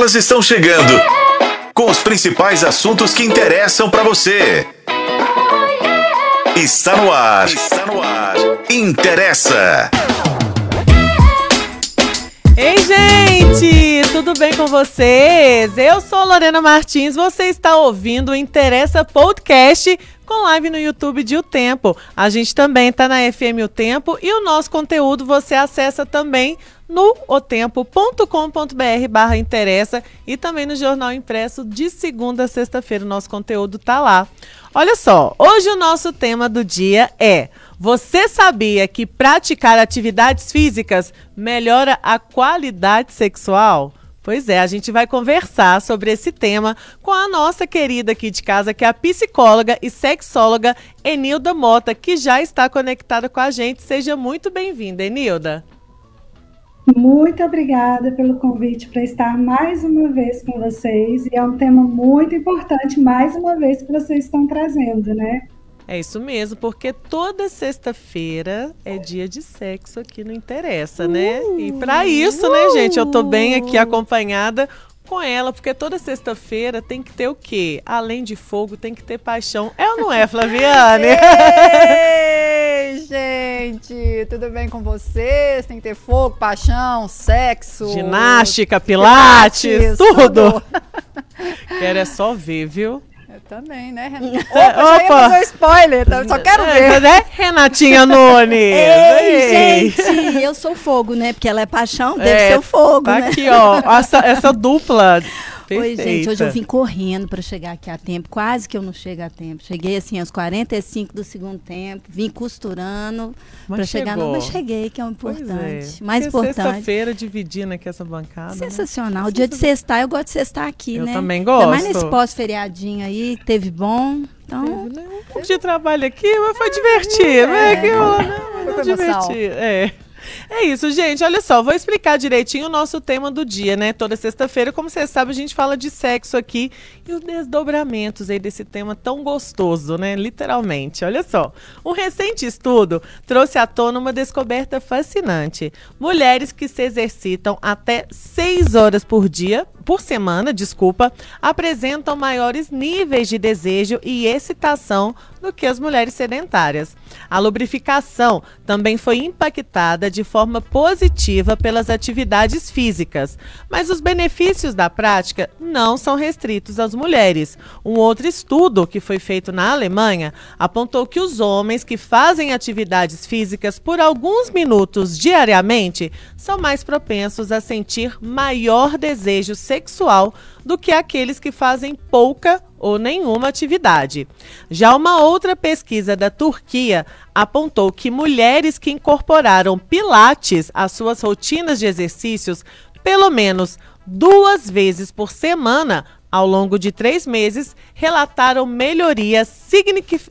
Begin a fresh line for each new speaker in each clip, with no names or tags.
Elas estão chegando com os principais assuntos que interessam para você. Está no ar. Está no ar. Interessa.
Ei, gente, tudo bem com vocês? Eu sou Lorena Martins, você está ouvindo o Interessa Podcast com live no YouTube de O Tempo. A gente também está na FM O Tempo e o nosso conteúdo você acessa também no otempo.com.br barra interessa e também no Jornal Impresso de segunda a sexta-feira. O nosso conteúdo tá lá. Olha só, hoje o nosso tema do dia é você sabia que praticar atividades físicas melhora a qualidade sexual? Pois é, a gente vai conversar sobre esse tema com a nossa querida aqui de casa, que é a psicóloga e sexóloga Enilda Mota, que já está conectada com a gente. Seja muito bem-vinda, Enilda.
Muito obrigada pelo convite para estar mais uma vez com vocês. E é um tema muito importante, mais uma vez, que vocês estão trazendo, né?
É isso mesmo, porque toda sexta-feira é dia de sexo aqui no Interessa, né? E para isso, né, gente, eu tô bem aqui acompanhada com ela, porque toda sexta-feira tem que ter o quê? Além de fogo, tem que ter paixão. É ou não é, Flaviane?
Ei, gente, tudo bem com vocês? Tem que ter fogo, paixão, sexo,
ginástica, pilates, pilates tudo. tudo. Quero é só ver, viu?
Também, né, Renata? Opa, Opa. já fazer spoiler, então só quero é, ver.
Né? Renatinha Nunes.
Ei, gente, eu sou fogo, né? Porque ela é paixão, deve é, ser o fogo,
tá
né?
aqui, ó, essa, essa dupla
Perfeita. Oi, gente, hoje eu vim correndo para chegar aqui a tempo, quase que eu não chego a tempo. Cheguei assim aos 45 do segundo tempo, vim costurando para chegar no, mas cheguei, que é o importante. É. Mais Porque importante.
Sexta-feira dividindo aqui essa bancada.
Né? Sensacional. Né? O dia de sexta, eu gosto de sextar aqui,
eu
né?
Eu também gosto.
Ainda mais nesse pós-feriadinho aí, teve bom. Então,
né? um pouco de trabalho aqui, mas foi divertido, é, né? Que eu, né? Foi divertido. É. É isso, gente. Olha só, vou explicar direitinho o nosso tema do dia, né? Toda sexta-feira, como você sabe, a gente fala de sexo aqui e os desdobramentos aí desse tema tão gostoso, né? Literalmente. Olha só. Um recente estudo trouxe à tona uma descoberta fascinante. Mulheres que se exercitam até seis horas por dia, por semana, desculpa, apresentam maiores níveis de desejo e excitação do que as mulheres sedentárias. A lubrificação também foi impactada de forma positiva pelas atividades físicas, mas os benefícios da prática não são restritos às mulheres. Um outro estudo que foi feito na Alemanha apontou que os homens que fazem atividades físicas por alguns minutos diariamente são mais propensos a sentir maior desejo sexual do que aqueles que fazem pouca ou nenhuma atividade. Já uma outra pesquisa da Turquia apontou que mulheres que incorporaram pilates às suas rotinas de exercícios pelo menos duas vezes por semana ao longo de três meses relataram melhorias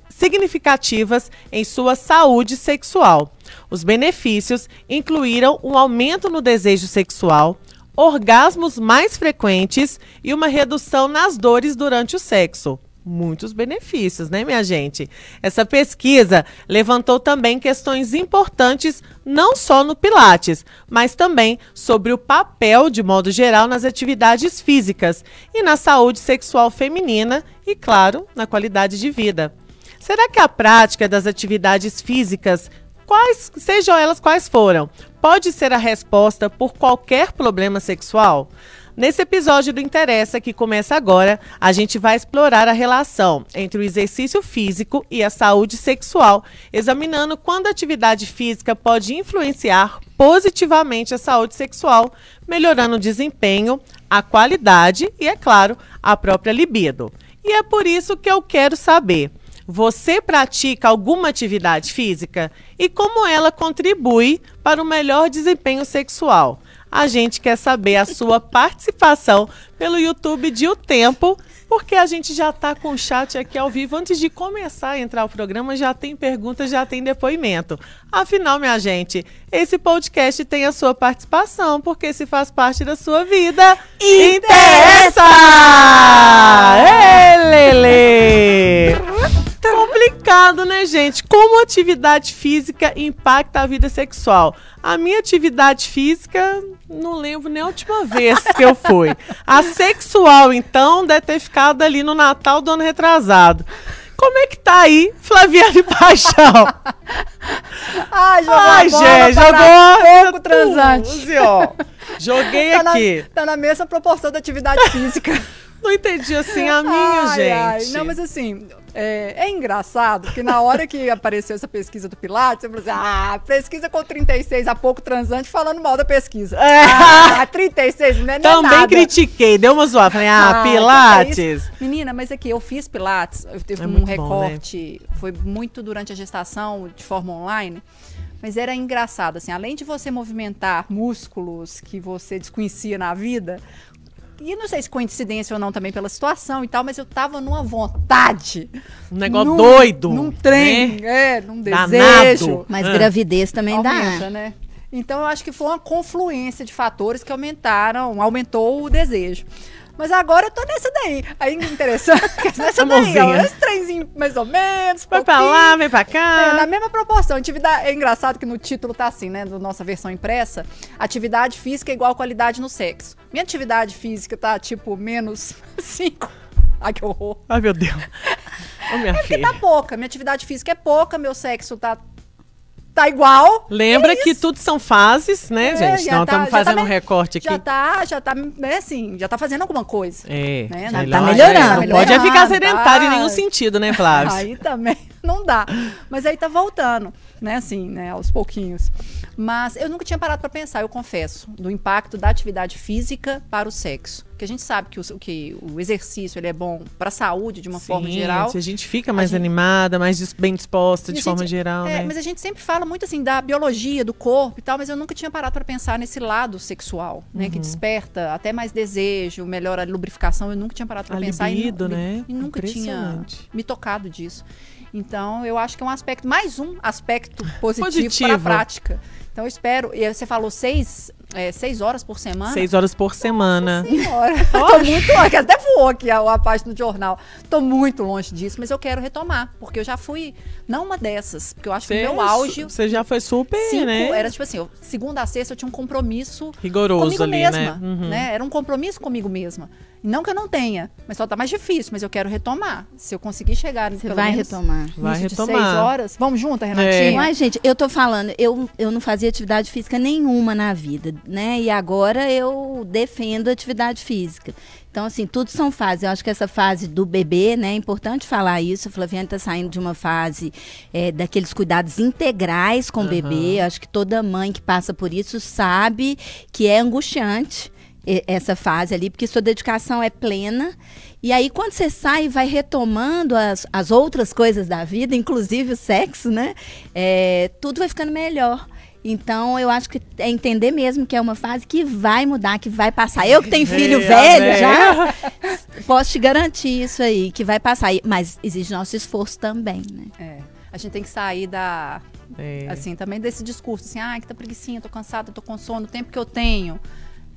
significativas em sua saúde sexual. Os benefícios incluíram um aumento no desejo sexual, orgasmos mais frequentes e uma redução nas dores durante o sexo. Muitos benefícios, né, minha gente? Essa pesquisa levantou também questões importantes, não só no Pilates, mas também sobre o papel, de modo geral, nas atividades físicas e na saúde sexual feminina e, claro, na qualidade de vida. Será que a prática das atividades físicas quais, sejam elas quais foram, pode ser a resposta por qualquer problema sexual? Nesse episódio do Interessa, que começa agora, a gente vai explorar a relação entre o exercício físico e a saúde sexual, examinando quando a atividade física pode influenciar positivamente a saúde sexual, melhorando o desempenho, a qualidade e, é claro, a própria libido. E é por isso que eu quero saber você pratica alguma atividade física e como ela contribui para o melhor desempenho sexual. A gente quer saber a sua participação pelo YouTube de O Tempo, porque a gente já está com o chat aqui ao vivo. Antes de começar a entrar o programa, já tem perguntas, já tem depoimento. Afinal, minha gente, esse podcast tem a sua participação, porque se faz parte da sua vida, interessa! Ei, Lele! complicado, né, gente? Como atividade física impacta a vida sexual? A minha atividade física, não lembro nem a última vez que eu fui. A sexual, então, deve ter ficado ali no Natal do ano retrasado. Como é que tá aí, Flaviane Paixão?
Ai, jogou Ai, gente,
jogou
pouco transante.
ó. Joguei
tá
aqui.
Na, tá na mesma proporção da atividade física.
Não entendi assim a minha, ai, gente. Ai.
Não, mas assim, é, é, engraçado que na hora que apareceu essa pesquisa do Pilates, eu falei assim: ah, pesquisa com 36 a pouco transante falando mal da pesquisa. É. Ah, 36, não é
Também
nada.
critiquei, deu uma zoada. Falei, ah, ah Pilates.
É Menina, mas aqui eu fiz Pilates, eu teve é um recorte, bom, né? foi muito durante a gestação de forma online. Mas era engraçado, assim, além de você movimentar músculos que você desconhecia na vida, e não sei se coincidência ou não também pela situação e tal, mas eu tava numa vontade.
Um negócio num, doido.
Num trem, né? é, num desejo. Danado.
Mas ah. gravidez também
Aumenta,
dá.
né? Então eu acho que foi uma confluência de fatores que aumentaram, aumentou o desejo. Mas agora eu tô nessa daí. Aí interessante, nessa daí, ó, esse trenzinho mais ou menos.
Vai pra lá, vem pra cá.
É, na mesma proporção. Atividade, é engraçado que no título tá assim, né? Da nossa versão impressa. Atividade física é igual qualidade no sexo. Minha atividade física tá tipo menos 5. Ai, que horror.
Ai, meu Deus.
Ô, minha é porque filha. tá pouca. Minha atividade física é pouca, meu sexo tá tá igual.
Lembra é que tudo são fases, né, é, gente? Não estamos tá, fazendo tá, um recorte aqui.
Já tá, já tá, né, assim, já tá fazendo alguma coisa.
É.
Né?
Já tá melhorando.
Não pode é ficar sedentário tá. em nenhum sentido, né, Flávio?
Aí também não dá. Mas aí tá voltando, né, assim, né, aos pouquinhos. Mas eu nunca tinha parado para pensar, eu confesso, do impacto da atividade física para o sexo. Porque a gente sabe que o, que o exercício ele é bom para a saúde de uma Sim, forma geral.
A gente fica mais gente... animada, mais bem disposta de forma geral, é,
né? Mas a gente sempre fala muito assim da biologia, do corpo e tal, mas eu nunca tinha parado para pensar nesse lado sexual, né? Uhum. Que desperta até mais desejo, melhora a lubrificação. Eu nunca tinha parado para pensar
libido, e, né?
e nunca tinha me tocado disso. Então, eu acho que é um aspecto, mais um aspecto positivo, positivo. para a prática. Então, eu espero. E você falou seis, é, seis horas por semana?
Seis horas por semana.
Senhora. Tô muito longe. Até voou aqui a, a página do jornal. Tô muito longe disso, mas eu quero retomar. Porque eu já fui, não uma dessas, porque eu acho que o meu auge.
Você já foi super,
cinco,
né?
Era tipo assim, eu, segunda a sexta eu tinha um compromisso.
Rigoroso
comigo
ali,
mesma,
né? Uhum.
né? Era um compromisso comigo mesma. Não que eu não tenha, mas só tá mais difícil, mas eu quero retomar. Se eu conseguir chegar
Você vai retomar.
Vai retomar.
seis horas. Vamos juntas, Renatinha?
É. Mas, gente, eu tô falando, eu, eu não fazia atividade física nenhuma na vida, né? E agora eu defendo atividade física. Então, assim, tudo são fases. Eu acho que essa fase do bebê, né? É importante falar isso. A Flaviana está saindo de uma fase é, daqueles cuidados integrais com uhum. o bebê. Eu acho que toda mãe que passa por isso sabe que é angustiante essa fase ali, porque sua dedicação é plena. E aí, quando você sai e vai retomando as, as outras coisas da vida, inclusive o sexo, né? É, tudo vai ficando melhor. Então, eu acho que é entender mesmo que é uma fase que vai mudar, que vai passar. Eu que tenho filho velho já, posso te garantir isso aí, que vai passar. Mas exige nosso esforço também, né?
É. A gente tem que sair da. É. Assim, também desse discurso, assim, ah, que tá preguiçinha, tô cansada, tô com sono, o tempo que eu tenho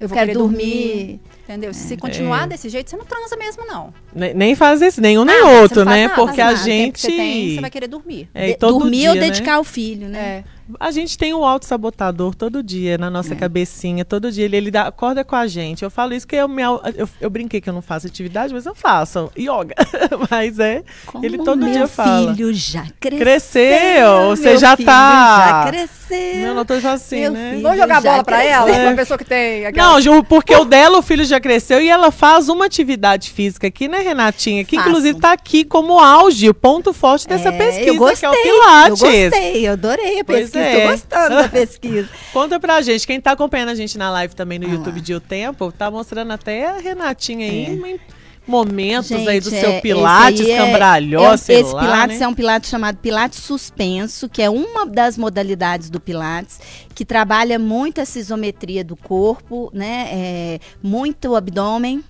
eu vou querer dormir. dormir. Entendeu? É. Se continuar é. desse jeito, você não transa mesmo, não.
Nem, nem faz esse, nenhum nem outro, né? Nada, Porque a gente.
Você, tem, você vai querer dormir.
É, dormir dia, ou né? dedicar né? ao filho, né? É.
A gente tem um auto-sabotador todo dia na nossa é. cabecinha, todo dia ele, ele dá, acorda com a gente. Eu falo isso que eu, me, eu, eu brinquei que eu não faço atividade, mas eu faço yoga. mas é,
Como
ele todo
dia
fala.
Meu filho já cresceu.
Cresceu, você já tá.
Já cresceu.
Meu, não tô assim, meu né?
Vamos jogar bola pra ela? É. Uma pessoa que tem.
Aquela... Não, porque o dela, o filho já cresceu e ela faz uma atividade física aqui, né, Renatinha? Que Faço. inclusive tá aqui como auge, o ponto forte dessa é, pesquisa,
gostei,
que é o Pilates.
Eu gostei, eu adorei a pesquisa, é. tô gostando da pesquisa.
Conta pra gente, quem tá acompanhando a gente na live também no ah. YouTube de O Tempo, tá mostrando até a Renatinha aí. É momentos Gente, aí do seu é, Pilates, é, cambralhó, é, sei
Esse
lá,
Pilates
né?
é um Pilates chamado Pilates Suspenso, que é uma das modalidades do Pilates, que trabalha muito essa isometria do corpo, né? É, muito o abdômen,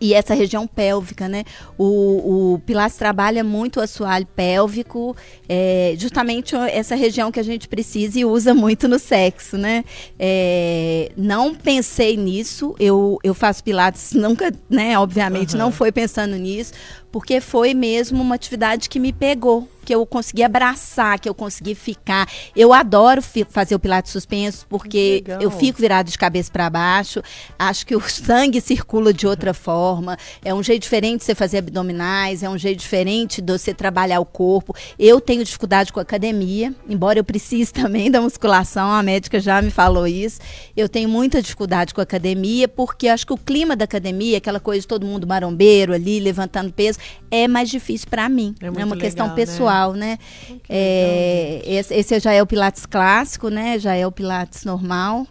e essa região pélvica, né? O, o Pilates trabalha muito o assoalho pélvico, é, justamente essa região que a gente precisa e usa muito no sexo, né? É, não pensei nisso, eu, eu faço Pilates, nunca, né? Obviamente, uhum. não foi pensando nisso, porque foi mesmo uma atividade que me pegou que eu consegui abraçar, que eu consegui ficar. Eu adoro fazer o pilates suspenso porque eu fico virado de cabeça para baixo. Acho que o sangue circula de outra forma. É um jeito diferente de você fazer abdominais, é um jeito diferente de você trabalhar o corpo. Eu tenho dificuldade com academia, embora eu precise também da musculação, a médica já me falou isso. Eu tenho muita dificuldade com academia porque acho que o clima da academia, aquela coisa de todo mundo marombeiro ali, levantando peso, é mais difícil para mim. É, é uma legal, questão né? pessoal. Né? Pessoal, né? É, esse, esse já é o Pilates clássico, né? Já é o Pilates normal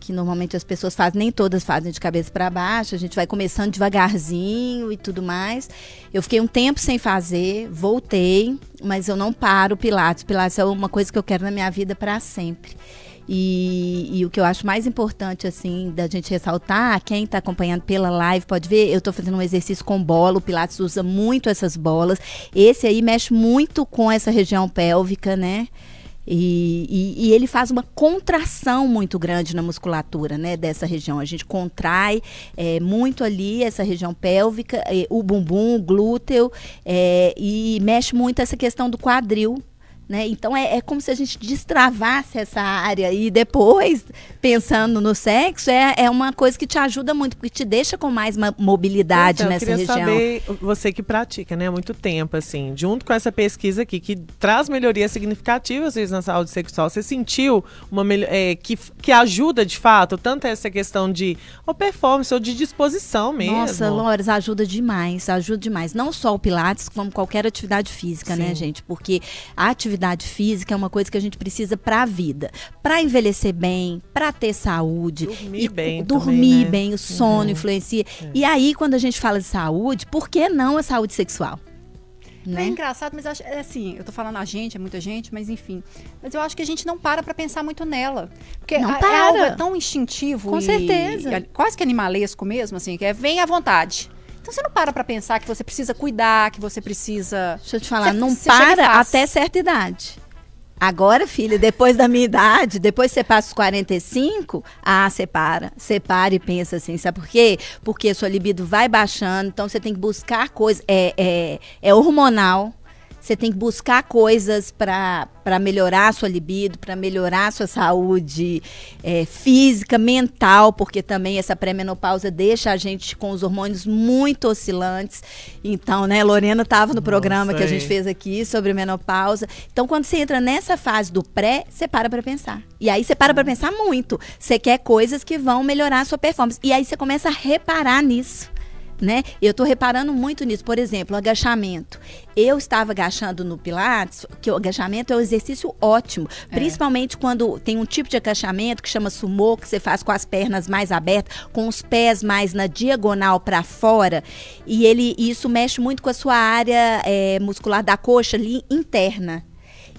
que normalmente as pessoas fazem, nem todas fazem de cabeça para baixo, a gente vai começando devagarzinho e tudo mais. Eu fiquei um tempo sem fazer, voltei, mas eu não paro o Pilates. Pilates é uma coisa que eu quero na minha vida para sempre. E, e, o que eu acho mais importante, assim, da gente ressaltar, quem está acompanhando pela live pode ver, eu estou fazendo um exercício com bola, o Pilates usa muito essas bolas. Esse aí mexe muito com essa região pélvica, né? E, e, e, ele faz uma contração muito grande na musculatura né, dessa região. A gente contrai é, muito ali essa região pélvica, é, o bumbum, o glúteo, é, e mexe muito essa questão do quadril né? Então é, é, como se a gente destravasse essa área e depois, pensando no sexo, é, é uma coisa que te ajuda muito, porque te deixa com mais mobilidade então, nessa região. Eu
queria saber, você que pratica né, há muito tempo, assim, junto com essa pesquisa aqui, que traz melhorias significativas vezes, na saúde sexual, você sentiu uma é, que, que ajuda de fato, tanto essa questão de ou performance ou de disposição mesmo?
Nossa, Lores, ajuda demais, ajuda demais. Não só o Pilates, como qualquer atividade física, né, Sim. né, gente? Porque a atividade atividade física é uma coisa que a gente precisa para a vida, para envelhecer bem, para ter saúde,
dormir bem,
dormir
também, né?
bem, o sono uhum. influencia. É. E aí quando a gente fala de saúde, por que não a saúde sexual?
Né? É engraçado, mas acho, é assim, eu tô falando a gente, é muita gente, mas enfim. Mas eu acho que a gente não para pra pensar muito nela. Porque não a, para. é algo é tão instintivo.
Com
e,
certeza.
E, quase que animalesco mesmo, assim, que é vem à vontade. Então você não para para pensar que você precisa cuidar, que você precisa.
Deixa eu te falar, você, não você para até certa idade. Agora, filha, depois da minha idade, depois você passa os 45, ah, você para. Você para e pensa assim, sabe por quê? Porque sua libido vai baixando, então você tem que buscar coisas. É, é, é hormonal você tem que buscar coisas para melhorar a sua libido, para melhorar a sua saúde é, física, mental, porque também essa pré-menopausa deixa a gente com os hormônios muito oscilantes. Então, né, Lorena estava no Nossa, programa que a gente fez aqui sobre menopausa. Então, quando você entra nessa fase do pré, você para para pensar. E aí você para para pensar muito. Você quer coisas que vão melhorar a sua performance. E aí você começa a reparar nisso né? Eu estou reparando muito nisso. Por exemplo, agachamento. Eu estava agachando no Pilates, que o agachamento é um exercício ótimo, é. principalmente quando tem um tipo de agachamento que chama sumô, que você faz com as pernas mais abertas, com os pés mais na diagonal para fora, e ele isso mexe muito com a sua área é, muscular da coxa ali interna.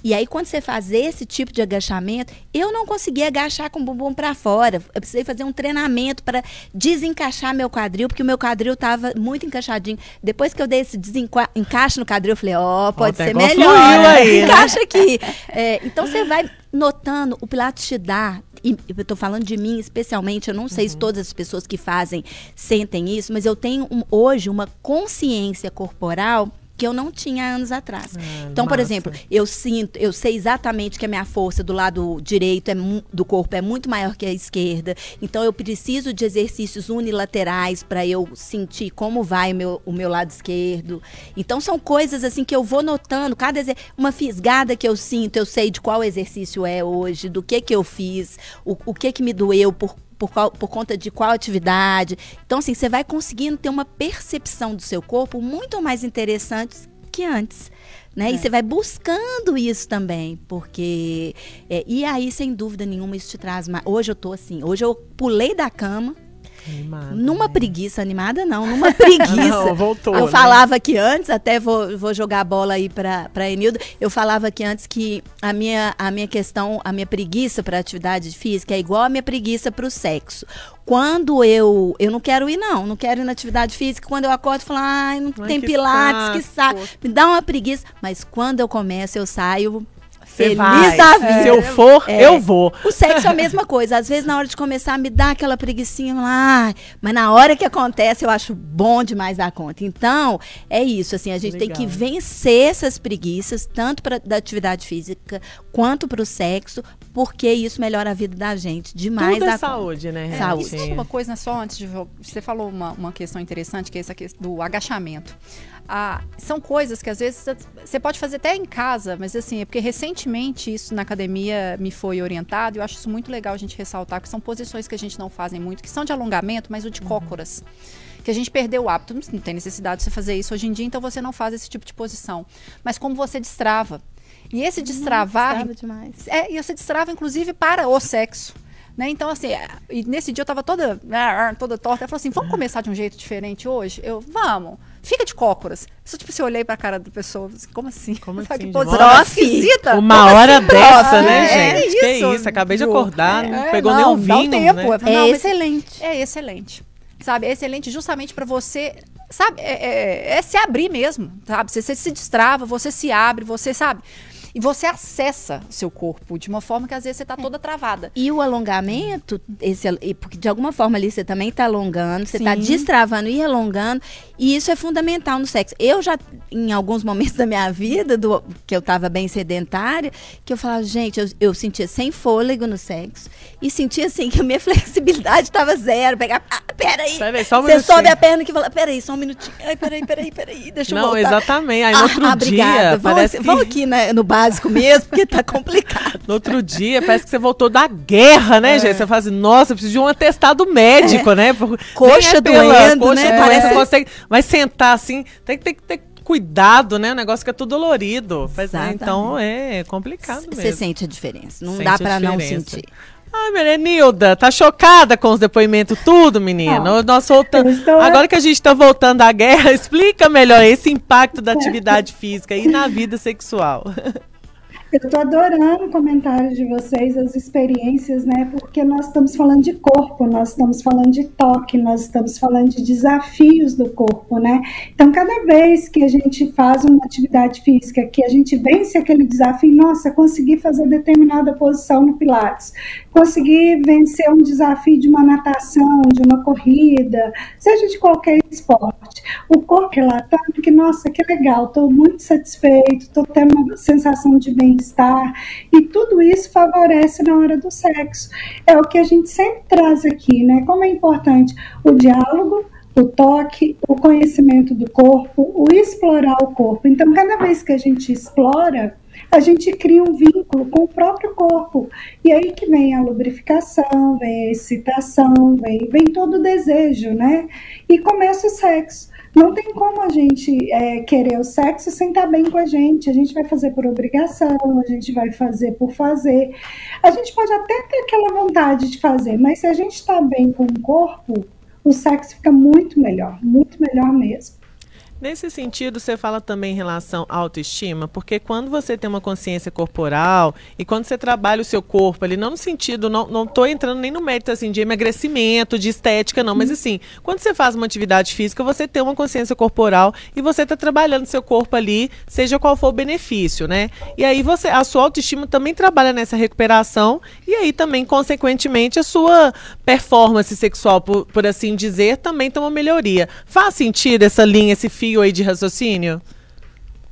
E aí, quando você faz esse tipo de agachamento, eu não conseguia agachar com o bumbum para fora. Eu precisei fazer um treinamento para desencaixar meu quadril, porque o meu quadril estava muito encaixadinho. Depois que eu dei esse encaixe no quadril, eu falei, ó, oh, pode ser melhor. Aí, né? Encaixa aqui. É, então, você vai notando, o Pilates te dá e eu estou falando de mim especialmente, eu não sei uhum. se todas as pessoas que fazem sentem isso, mas eu tenho um, hoje uma consciência corporal que eu não tinha anos atrás. Ah, então, massa. por exemplo, eu sinto, eu sei exatamente que a minha força do lado direito é, do corpo é muito maior que a esquerda. Então, eu preciso de exercícios unilaterais para eu sentir como vai o meu, o meu lado esquerdo. Então, são coisas assim que eu vou notando. Cada uma fisgada que eu sinto, eu sei de qual exercício é hoje, do que que eu fiz, o, o que que me doeu por por, qual, por conta de qual atividade. Então, assim, você vai conseguindo ter uma percepção do seu corpo muito mais interessante que antes. Né? É. E você vai buscando isso também, porque. É, e aí, sem dúvida nenhuma, isso te traz mais. Hoje eu tô assim, hoje eu pulei da cama, Animada, numa né? preguiça, animada não, numa preguiça. não,
voltou,
eu
né?
falava que antes, até vou, vou jogar a bola aí para Enildo, eu falava que antes que a minha, a minha questão, a minha preguiça para atividade física é igual a minha preguiça para o sexo. Quando eu eu não quero ir não, não quero ir na atividade física, quando eu acordo e falo, ai, não Ai, tem que pilates, saco. que saco, me dá uma preguiça, mas quando eu começo eu saio feliz vai. da vida.
Se eu for, é. eu vou.
O sexo é a mesma coisa. Às vezes, na hora de começar, me dá aquela preguiçinha lá. Mas na hora que acontece, eu acho bom demais dar conta. Então, é isso. Assim, a gente Legal. tem que vencer essas preguiças, tanto para da atividade física quanto para o sexo, porque isso melhora a vida da gente demais.
Tudo é saúde, né?
É, saúde. uma coisa só antes de você falou uma, uma questão interessante que é essa questão do agachamento. Ah, são coisas que às vezes você pode fazer até em casa, mas assim, é porque recentemente isso na academia me foi orientado e eu acho isso muito legal a gente ressaltar, que são posições que a gente não fazem muito, que são de alongamento, mas o de uhum. cócoras. Que a gente perdeu o hábito, não tem necessidade de você fazer isso hoje em dia, então você não faz esse tipo de posição. Mas como você destrava. E esse uhum, destravar.
demais.
É, e você destrava, inclusive, para o sexo. Né? Então, assim, é, e nesse dia eu tava toda, né, toda torta. Ela falou assim: vamos começar de um jeito diferente hoje? Eu, vamos. Fica de cócoras. Só, tipo, se eu olhei pra cara da pessoa, assim, como assim?
Como
Sabe,
assim?
Que posição esquisita.
Uma como hora assim, dessa, né, é, gente? É isso. Que isso, acabei de acordar, é, não pegou não, nem um vinho, tempo.
Né? É excelente.
É excelente. Sabe, é excelente justamente para você sabe, é, é, é, se abrir mesmo, sabe? Você, você, se destrava, você se abre, você sabe. E você acessa o seu corpo de uma forma que às vezes você está é. toda travada.
E o alongamento, esse, porque de alguma forma ali você também está alongando, você está destravando e alongando. E isso é fundamental no sexo. Eu já, em alguns momentos da minha vida, do, que eu estava bem sedentária, que eu falava, gente, eu, eu sentia sem fôlego no sexo. E sentia assim que a minha flexibilidade estava zero. Pegar, ah, peraí.
Peraí, só um
você sobe a perna que fala, peraí, só um minutinho. Ai, peraí, peraí, peraí, deixa eu
Não,
voltar.
exatamente. Aí no ah, outro ah, dia, vamos, que...
vamos aqui né, no bar básico mesmo, porque tá complicado.
No outro dia, parece que você voltou da guerra, né, é. gente? Você fala assim, nossa, eu preciso de um atestado médico, é. né?
Coxa é doendo, coxa né?
Parece que você vai sentar assim, tem que ter, ter cuidado, né? O negócio que é tudo dolorido. Né? Então é complicado mesmo.
Você sente a diferença. Não sente dá para não sentir.
Ah, Merenilda, tá chocada com os depoimentos tudo, menina? Nós voltando, estou... Agora que a gente está voltando à guerra, explica melhor esse impacto da atividade física e na vida sexual.
Eu estou adorando comentários de vocês, as experiências, né? Porque nós estamos falando de corpo, nós estamos falando de toque, nós estamos falando de desafios do corpo, né? Então, cada vez que a gente faz uma atividade física, que a gente vence aquele desafio, nossa, consegui fazer determinada posição no Pilates, consegui vencer um desafio de uma natação, de uma corrida, seja de qualquer esporte. O corpo relatando que, nossa, que legal, estou muito satisfeito, estou tendo uma sensação de bem bem-estar, e tudo isso favorece na hora do sexo. É o que a gente sempre traz aqui, né? Como é importante o diálogo, o toque, o conhecimento do corpo, o explorar o corpo. Então, cada vez que a gente explora, a gente cria um vínculo com o próprio corpo. E aí que vem a lubrificação, vem a excitação, vem, vem todo o desejo, né? E começa o sexo. Não tem como a gente é, querer o sexo sem estar bem com a gente. A gente vai fazer por obrigação, a gente vai fazer por fazer. A gente pode até ter aquela vontade de fazer, mas se a gente está bem com o corpo, o sexo fica muito melhor, muito melhor mesmo.
Nesse sentido, você fala também em relação à autoestima, porque quando você tem uma consciência corporal e quando você trabalha o seu corpo ali, não no sentido, não, não tô entrando nem no mérito assim de emagrecimento, de estética, não, mas assim, quando você faz uma atividade física, você tem uma consciência corporal e você está trabalhando seu corpo ali, seja qual for o benefício, né? E aí você, a sua autoestima também trabalha nessa recuperação e aí também, consequentemente, a sua performance sexual, por, por assim dizer, também tem uma melhoria. Faz sentido essa linha, esse fio aí de raciocínio?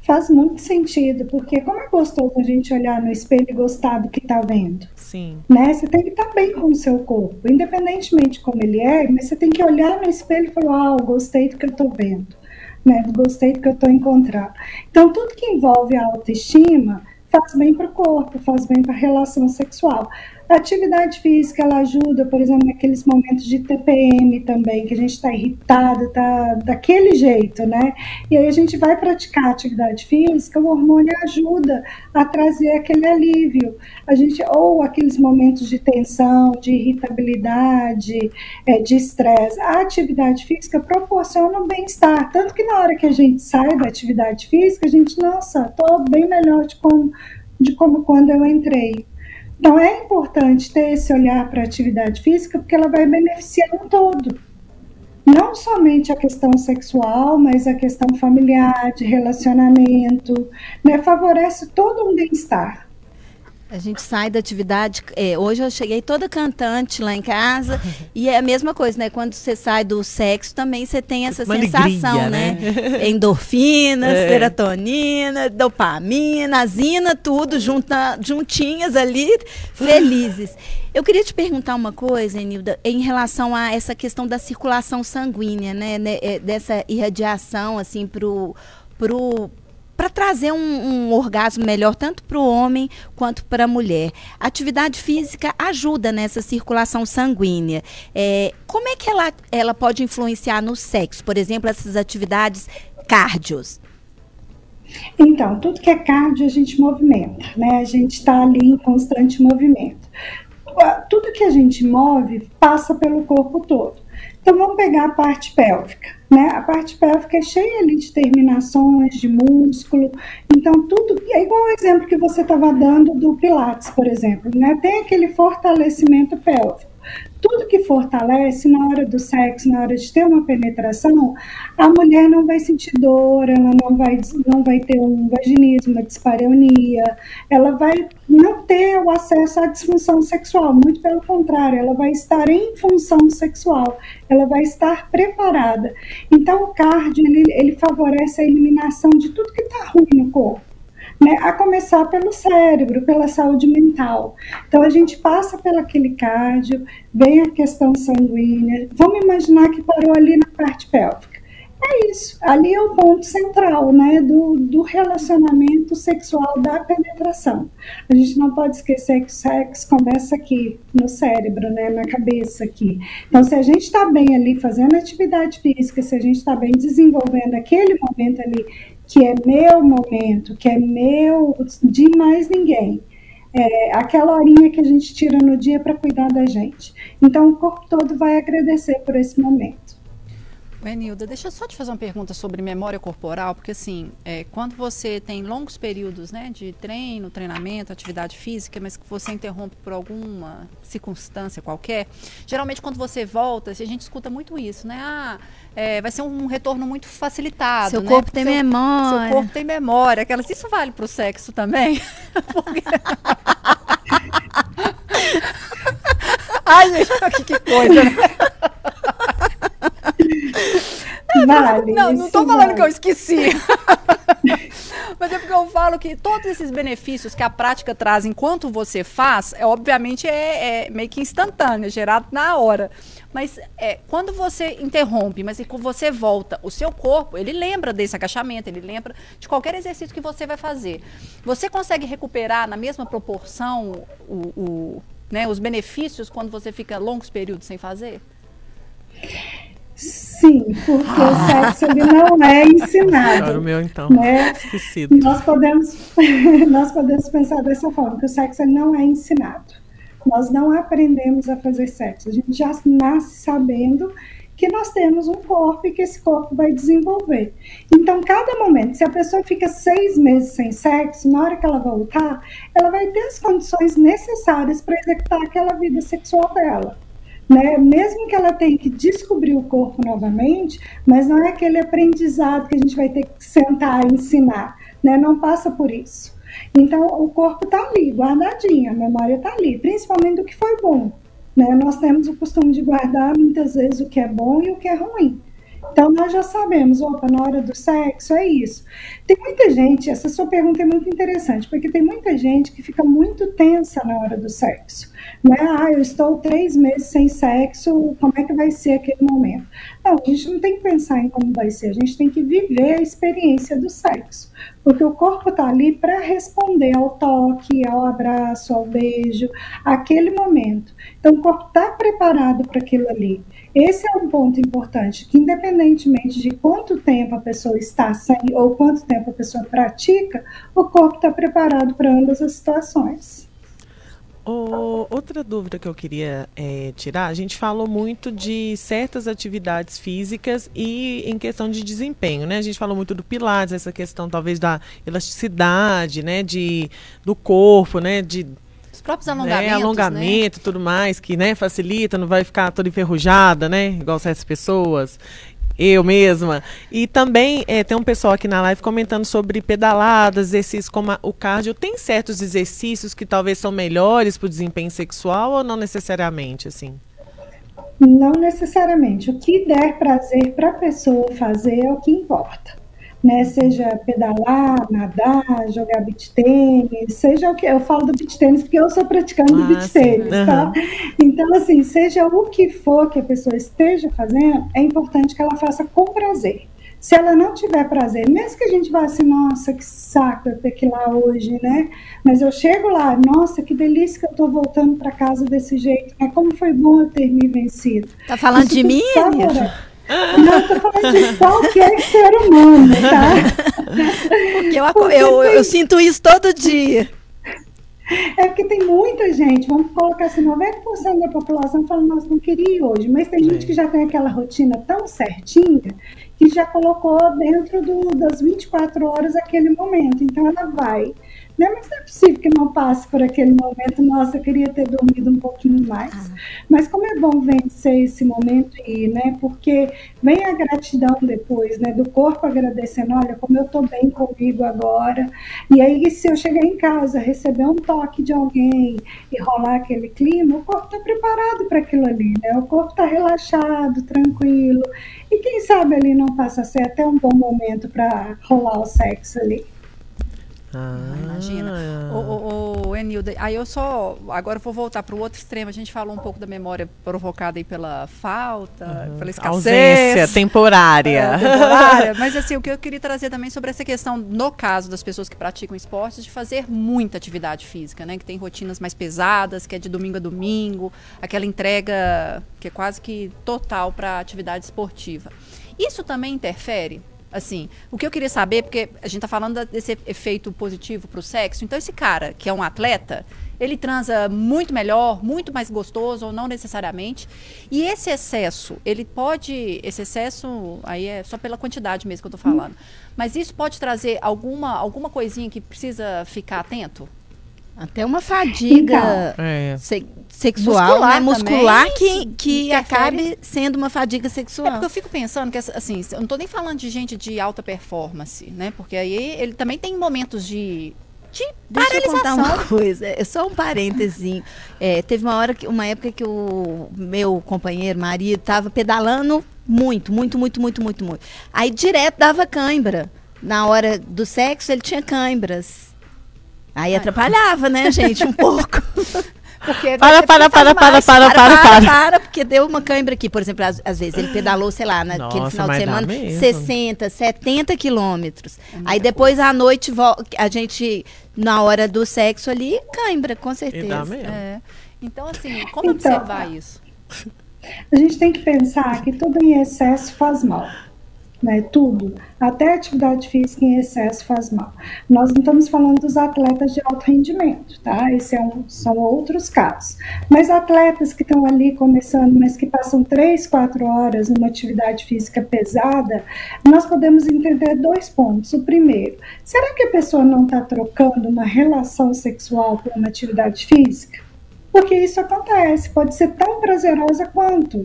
Faz muito sentido, porque como é gostoso a gente olhar no espelho e gostar do que está vendo.
Sim.
Né? Você tem que estar tá bem com o seu corpo, independentemente de como ele é, mas você tem que olhar no espelho e falar, ah, gostei do que eu estou vendo. Né? Gostei do que eu estou encontrando. Então, tudo que envolve a autoestima faz bem para o corpo, faz bem para a relação sexual. A atividade física ela ajuda, por exemplo, naqueles momentos de TPM também, que a gente está irritado, está daquele jeito, né? E aí a gente vai praticar atividade física, o hormônio ajuda a trazer aquele alívio. A gente ou aqueles momentos de tensão, de irritabilidade, é, de estresse. A atividade física proporciona um bem-estar, tanto que na hora que a gente sai da atividade física, a gente, nossa, estou bem melhor de como, de como quando eu entrei. Então é importante ter esse olhar para a atividade física, porque ela vai beneficiar um todo. Não somente a questão sexual, mas a questão familiar, de relacionamento, né? favorece todo um bem-estar.
A gente sai da atividade. É, hoje eu cheguei toda cantante lá em casa. e é a mesma coisa, né? Quando você sai do sexo, também você tem essa Uma sensação, alegria, né? né? Endorfina, é. serotonina, dopamina, azina, tudo junta, juntinhas ali, felizes. Eu queria te perguntar uma coisa, Enilda, em relação a essa questão da circulação sanguínea, né? né é, dessa irradiação, assim, pro. pro para trazer um, um, orgasmo melhor tanto para o homem quanto para a mulher. Atividade física ajuda nessa circulação sanguínea. É, como é que ela, ela pode influenciar no sexo? Por exemplo, essas atividades cardios.
Então, tudo que é cardio a gente movimenta, né? A gente está ali em constante movimento. Tudo que a gente move passa pelo corpo todo. Então, vamos pegar a parte pélvica. Né? A parte pélvica é cheia ali de terminações, de músculo. Então, tudo. É igual o exemplo que você estava dando do Pilates, por exemplo. Né? Tem aquele fortalecimento pélvico tudo que fortalece na hora do sexo, na hora de ter uma penetração, a mulher não vai sentir dor, ela não vai, não vai ter um vaginismo, uma dispareunia, ela vai não ter o acesso à disfunção sexual, muito pelo contrário, ela vai estar em função sexual, ela vai estar preparada. Então, o cardio, ele, ele favorece a eliminação de tudo que está ruim no corpo né, a começar pelo cérebro, pela saúde mental. Então a gente passa pelo aquele cardio, vem a questão sanguínea. Vamos imaginar que parou ali na parte pélvica. É isso, ali é o ponto central né, do, do relacionamento sexual da penetração. A gente não pode esquecer que o sexo começa aqui, no cérebro, né, na cabeça aqui. Então, se a gente está bem ali fazendo atividade física, se a gente está bem desenvolvendo aquele momento ali que é meu momento, que é meu de mais ninguém. É aquela horinha que a gente tira no dia para cuidar da gente. Então o corpo todo vai agradecer por esse momento.
Enilda, deixa eu só te fazer uma pergunta sobre memória corporal, porque assim, é, quando você tem longos períodos né, de treino, treinamento, atividade física, mas que você interrompe por alguma circunstância qualquer, geralmente quando você volta, a gente escuta muito isso, né? Ah, é, vai ser um retorno muito facilitado.
Seu
né?
corpo tem seu, memória.
Seu corpo tem memória. Aquelas, isso vale para o sexo também? Porque... Ai, gente, que coisa, né? Vale, não, não estou falando vale. que eu esqueci. Mas é porque eu falo que todos esses benefícios que a prática traz enquanto você faz, é, obviamente é, é meio que instantâneo, é gerado na hora. Mas é, quando você interrompe, mas quando você volta, o seu corpo, ele lembra desse agachamento, ele lembra de qualquer exercício que você vai fazer. Você consegue recuperar na mesma proporção o, o né, os benefícios quando você fica longos períodos sem fazer?
Sim, porque ah. o sexo ele não é ensinado.
O meu então,
né? esquecido. Nós podemos, nós podemos pensar dessa forma, que o sexo ele não é ensinado. Nós não aprendemos a fazer sexo. A gente já nasce sabendo que nós temos um corpo e que esse corpo vai desenvolver. Então, cada momento, se a pessoa fica seis meses sem sexo, na hora que ela voltar, ela vai ter as condições necessárias para executar aquela vida sexual dela. Né? Mesmo que ela tenha que descobrir o corpo novamente, mas não é aquele aprendizado que a gente vai ter que sentar e ensinar, né? Não passa por isso. Então, o corpo está ali, guardadinho, a memória está ali, principalmente do que foi bom. Né? Nós temos o costume de guardar muitas vezes o que é bom e o que é ruim. Então, nós já sabemos, opa, na hora do sexo é isso. Tem muita gente, essa sua pergunta é muito interessante, porque tem muita gente que fica muito tensa na hora do sexo. Né? Ah, eu estou três meses sem sexo, como é que vai ser aquele momento? Não, a gente não tem que pensar em como vai ser, a gente tem que viver a experiência do sexo. Porque o corpo está ali para responder ao toque, ao abraço, ao beijo, aquele momento. Então, o corpo está preparado para aquilo ali. Esse é um ponto importante, que independentemente de quanto tempo a pessoa está sem ou quanto tempo a pessoa pratica, o corpo está preparado para ambas as situações.
Oh, outra dúvida que eu queria é, tirar, a gente falou muito de certas atividades físicas e em questão de desempenho, né? A gente falou muito do pilates, essa questão talvez da elasticidade, né? De, do corpo, né? De
próprios alongamentos,
né? alongamento,
né?
tudo mais, que né, facilita, não vai ficar toda enferrujada, né? Igual certas pessoas. Eu mesma. E também é, tem um pessoal aqui na live comentando sobre pedaladas, exercícios como a, o cardio. Tem certos exercícios que talvez são melhores para o desempenho sexual ou não necessariamente, assim?
Não necessariamente. O que der prazer para a pessoa fazer é o que importa né? Seja pedalar, nadar, jogar beach tênis, seja o que eu falo do beach tênis porque eu sou praticante ah, do beach tênis, uhum. tá? Então assim, seja o que for que a pessoa esteja fazendo, é importante que ela faça com prazer. Se ela não tiver prazer, mesmo que a gente vá assim, nossa, que saco eu ter que ir lá hoje, né? Mas eu chego lá, nossa, que delícia que eu tô voltando para casa desse jeito, né? Como foi bom eu ter me vencido.
Tá falando Isso de mim?
Não, estou falando de qualquer ser humano, tá?
Porque eu, Porque eu, tem... eu sinto isso todo dia.
É porque tem muita gente, vamos colocar assim, 90% da população fala, nossa, não queria ir hoje, mas tem Sim. gente que já tem aquela rotina tão certinha que já colocou dentro do, das 24 horas aquele momento. Então ela vai né? Mas não é possível que não passe por aquele momento. Nossa, eu queria ter dormido um pouquinho mais. Ah. Mas como é bom vencer esse momento e, né? Porque vem a gratidão depois, né? Do corpo agradecendo, olha, como eu estou bem comigo agora. E aí, se eu chegar em casa, receber um toque de alguém e rolar aquele clima, o corpo está preparado para aquilo ali, né? O corpo está relaxado, tranquilo. E quem sabe ali não passa a ser até um bom momento para rolar o sexo ali.
Ah, imagina. O, o, o Enilda, aí eu só. Agora eu vou voltar para o outro extremo. A gente falou um pouco da memória provocada aí pela falta, uhum. pela escassez.
Ausência temporária.
É, temporária. Mas assim, o que eu queria trazer também sobre essa questão, no caso das pessoas que praticam esportes, de fazer muita atividade física, né? Que tem rotinas mais pesadas, que é de domingo a domingo, aquela entrega que é quase que total para atividade esportiva. Isso também interfere Assim, o que eu queria saber, porque a gente está falando desse efeito positivo para o sexo, então esse cara que é um atleta, ele transa muito melhor, muito mais gostoso, ou não necessariamente. E esse excesso, ele pode. Esse excesso, aí é só pela quantidade mesmo que eu estou falando. Mas isso pode trazer alguma, alguma coisinha que precisa ficar atento?
Até uma fadiga então, é. se, sexual, muscular, né? muscular que, que acabe sendo uma fadiga sexual. É
porque eu fico pensando que, assim, eu não estou nem falando de gente de alta performance, né? Porque aí ele também tem momentos de de Deixa eu contar
uma coisa, é só um parênteses. É, teve uma hora que, uma época que o meu companheiro, marido, estava pedalando muito, muito, muito, muito, muito, muito. Aí direto dava cãibra. Na hora do sexo ele tinha cãibras. Aí atrapalhava, né, gente, um pouco.
Porque para, para, para, para, para, para, para, para,
para, porque deu uma cãibra aqui. Por exemplo, às, às vezes ele pedalou, sei lá, naquele Nossa, final de semana, 60, 70 quilômetros. É Aí depois à noite a gente, na hora do sexo ali, cãibra, com certeza. E dá mesmo.
É. Então, assim, como então, observar isso?
A gente tem que pensar que tudo em excesso faz mal né? Tudo, até atividade física em excesso faz mal. Nós não estamos falando dos atletas de alto rendimento, tá? Esse é um, são outros casos. Mas atletas que estão ali começando, mas que passam três, quatro horas numa atividade física pesada, nós podemos entender dois pontos. O primeiro, será que a pessoa não está trocando uma relação sexual por uma atividade física? Porque isso acontece, pode ser tão prazerosa quanto.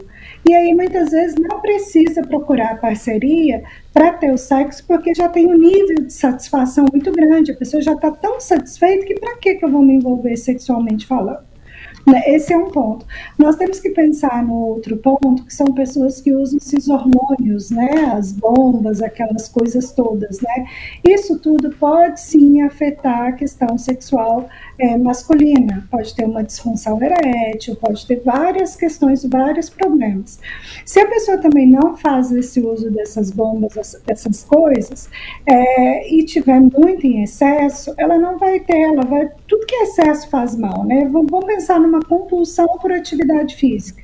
E aí muitas vezes não precisa procurar parceria para ter o sexo, porque já tem um nível de satisfação muito grande. A pessoa já está tão satisfeita que para que eu vou me envolver sexualmente falando? Né, esse é um ponto. Nós temos que pensar no outro ponto, que são pessoas que usam esses hormônios, né? As bombas, aquelas coisas todas, né? Isso tudo pode sim afetar a questão sexual é, masculina. Pode ter uma disfunção erétil, pode ter várias questões, vários problemas. Se a pessoa também não faz esse uso dessas bombas, dessas coisas, é, e tiver muito em excesso, ela não vai ter, ela vai. Tudo que é excesso faz mal, né? Vamos pensar numa compulsão por atividade física.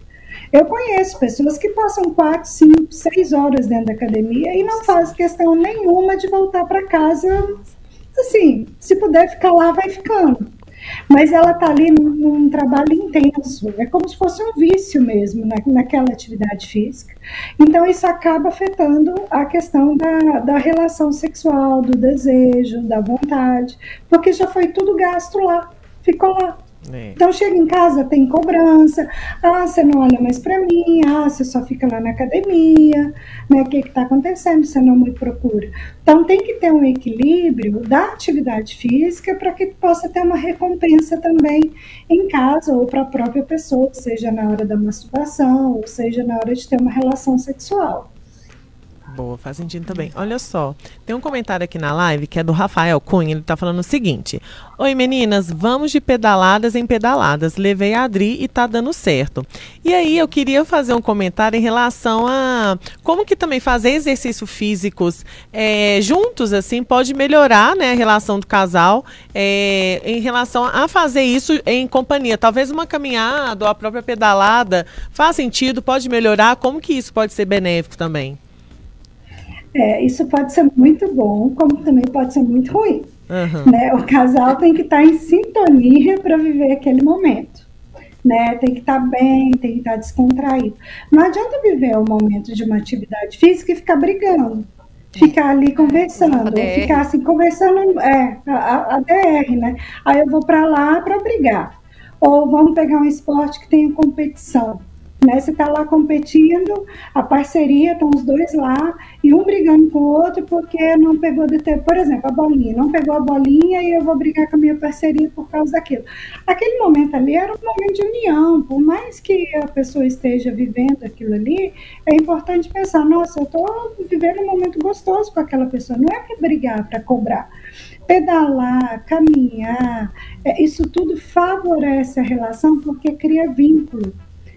Eu conheço pessoas que passam 4, 5, 6 horas dentro da academia e não fazem questão nenhuma de voltar para casa. Assim, se puder ficar lá, vai ficando. Mas ela está ali num, num, trabalho intenso, é como se fosse um vício mesmo na, naquela atividade física. Então, isso acaba afetando a questão da, da relação sexual, do desejo, da vontade, porque já foi tudo gasto lá, ficou lá. É. Então chega em casa, tem cobrança, ah, você não olha mais para mim, ah, você só fica lá na academia, né? O que está acontecendo? Você não me procura. Então tem que ter um equilíbrio da atividade física para que possa ter uma recompensa também em casa ou para a própria pessoa, seja na hora da masturbação, ou seja na hora de ter uma relação sexual.
Boa, faz sentido também. Olha só, tem um comentário aqui na live que é do Rafael Cunha. Ele tá falando o seguinte: Oi meninas, vamos de pedaladas em pedaladas. Levei a Adri e tá dando certo. E aí eu queria fazer um comentário em relação a como que também fazer exercícios físicos é, juntos, assim, pode melhorar né, a relação do casal é, em relação a fazer isso em companhia. Talvez uma caminhada ou a própria pedalada faz sentido, pode melhorar. Como que isso pode ser benéfico também?
É, isso pode ser muito bom, como também pode ser muito ruim. Uhum. Né? O casal tem que estar tá em sintonia para viver aquele momento. Né? Tem que estar tá bem, tem que estar tá descontraído. Não adianta viver o momento de uma atividade física e ficar brigando. Ficar ali conversando, ficar assim, conversando, é, a, a DR, né? Aí eu vou para lá para brigar. Ou vamos pegar um esporte que tenha competição né? Você está lá competindo, a parceria, estão os dois lá, e um brigando com o outro porque não pegou, de ter, por exemplo, a bolinha, não pegou a bolinha e eu vou brigar com a minha parceria por causa daquilo. Aquele momento ali era um momento de união, por mais que a pessoa esteja vivendo aquilo ali, é importante pensar, nossa, eu estou vivendo um momento gostoso com aquela pessoa, não é para brigar, para cobrar pedalar, caminhar, é, isso tudo favorece a relação porque cria vínculo.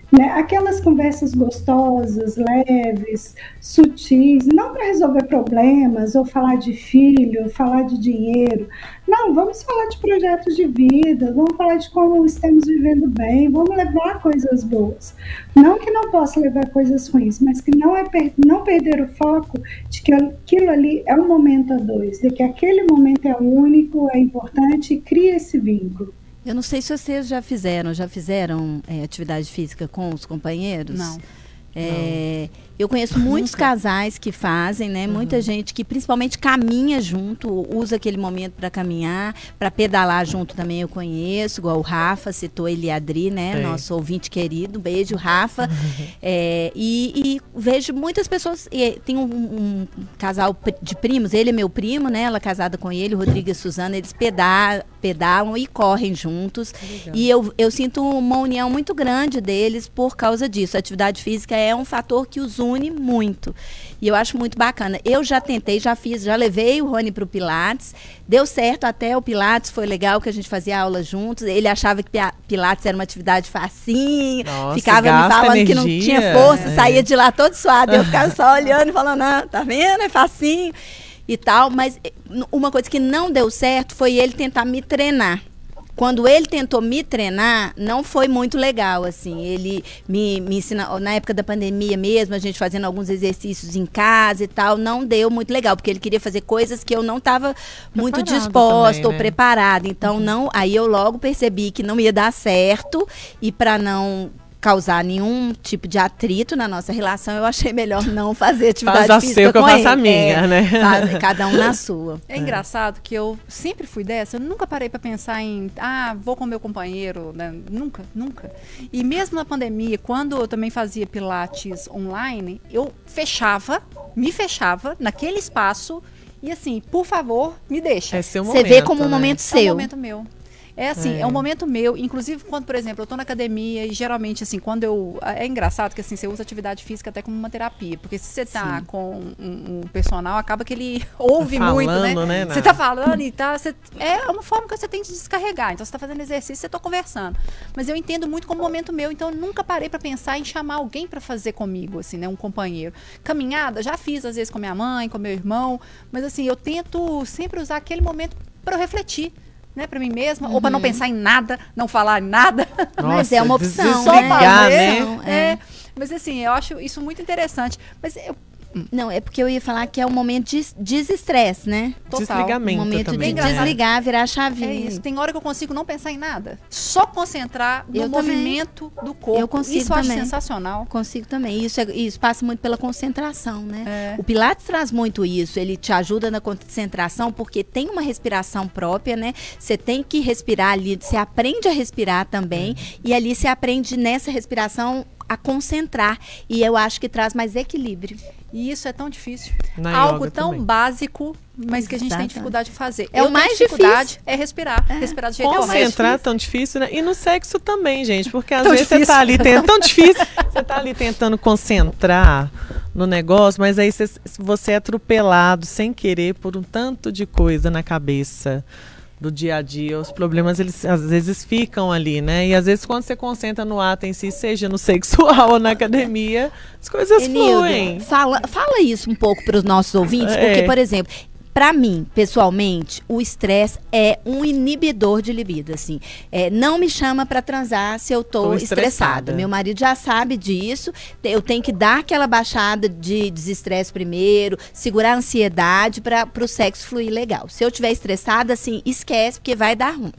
Né? Aquelas conversas gostosas, leves, sutis, não para resolver problemas, ou falar de filho, falar de dinheiro. Não, vamos falar de projetos de vida, vamos falar de como estamos vivendo bem, vamos levar coisas boas. Não que não possa levar coisas ruins, mas que não é per não perder o foco de que aquilo ali é um momento a dois, de que aquele momento é único, é importante e cria esse vínculo.
Eu não sei se vocês já fizeram, já fizeram é, atividade física com os companheiros?
Não.
É, eu conheço muitos casais que fazem, né? Uhum. Muita gente que principalmente caminha junto, usa aquele momento para caminhar, para pedalar junto também eu conheço, igual o Rafa citou ele e Adri, né? Nosso ouvinte querido, beijo Rafa. Uhum. É, e, e, vejo muitas pessoas, tem um, um, casal de primos, ele é meu primo, né? Ela é casada com ele, Rodrigo e Suzana, eles pedalam, pedalam e correm juntos. E eu, eu sinto uma união muito grande deles por causa disso. A atividade física é um fator que os une une muito. E eu acho muito bacana. Eu já tentei, já fiz, já levei o Rony para o Pilates. Deu certo até o Pilates, foi legal que a gente fazia aula juntos. Ele achava que Pilates era uma atividade facinho, Nossa, ficava me falando energia. que não tinha força, é. saía de lá todo suado. Eu ficava só olhando e falando, não, tá vendo? É facinho e tal. Mas eh, uma coisa que não deu certo foi ele tentar me treinar quando ele tentou me treinar, não foi muito legal, assim. Ele me, me ensina, na época da pandemia mesmo, a gente fazendo alguns exercícios em casa e tal, não deu muito legal, porque ele queria fazer coisas que eu não estava muito disposta também, ou né? preparada. Então, uhum. não, aí eu logo percebi que não ia dar certo e para não causar nenhum tipo de atrito na nossa relação, eu achei melhor não fazer atividade Faz física seu que eu faço a minha, é, né? cada um na sua.
É, é, engraçado que eu sempre fui dessa, eu nunca parei para pensar em, ah, vou com meu companheiro, né? Nunca, nunca. E mesmo na pandemia, quando eu também fazia pilates online, eu fechava, me fechava naquele espaço e assim, por favor, me deixa.
É seu momento, Você vê como um né? momento seu. É um
momento meu. É assim, é. é. um momento meu, inclusive quando, por exemplo, eu estou na academia e geralmente, assim, quando eu. É engraçado que assim, você usa atividade física até como uma terapia. Porque se você tá Sim. com um, um, personal, acaba que ele ouve tá muito, né? né você tá falando e tá. Você, é uma forma que você tem de descarregar. Então você tá fazendo exercício, você tá conversando. Mas eu entendo muito como momento meu, então eu nunca parei para pensar em chamar alguém para fazer comigo, assim, né? Um companheiro. Caminhada, já fiz às vezes com minha mãe, com meu irmão, mas assim, eu tento sempre usar aquele momento para eu refletir né, para mim mesma, uhum. ou para não pensar em nada, não falar em nada.
Nossa, mas é uma opção,
só né? fazer. Né? É. é. Mas assim, eu acho isso muito interessante. Mas eu,
Não, é porque eu ia falar que é um momento de desestresse, né?
Total. Desligamento
um momento
também,
de desligar, virar a chavinha. É
isso. Tem hora que eu consigo não pensar em nada. Só concentrar no eu movimento também. do corpo.
Eu consigo
isso
também.
eu acho sensacional.
Consigo também. Isso, é, isso passa muito pela concentração, né? É. O Pilates traz muito isso. Ele te ajuda na concentração porque tem uma respiração própria, né? Você tem que respirar ali. Você aprende a respirar também. E ali você aprende nessa respiração a concentrar. E eu acho que traz mais equilíbrio.
E isso é tão difícil. Na Algo tão também. básico, mas que a gente tem dificuldade de fazer.
É eu o mais dificuldade
é respirar. É. Respirar do jeito
Concentrar é tão difícil, né? E no sexo também, gente. Porque às tão vezes difícil. você tá ali tentando. tão difícil. Você tá ali tentando concentrar no negócio, mas aí você, você é atropelado sem querer por um tanto de coisa na cabeça do dia a dia, os problemas eles às vezes ficam ali, né? E às vezes quando você concentra no ato em si, seja no sexual ou na academia, as coisas Enildo, fluem.
Fala, fala isso um pouco para os nossos ouvintes, é. porque, por exemplo, para mim, pessoalmente, o estresse é um inibidor de libido, assim. É, não me chama para transar se eu tô, tô estressada. Meu marido já sabe disso. Eu tenho que dar aquela baixada de desestresse primeiro, segurar a ansiedade para o sexo fluir legal. Se eu tiver estressada, assim, esquece porque vai dar ruim.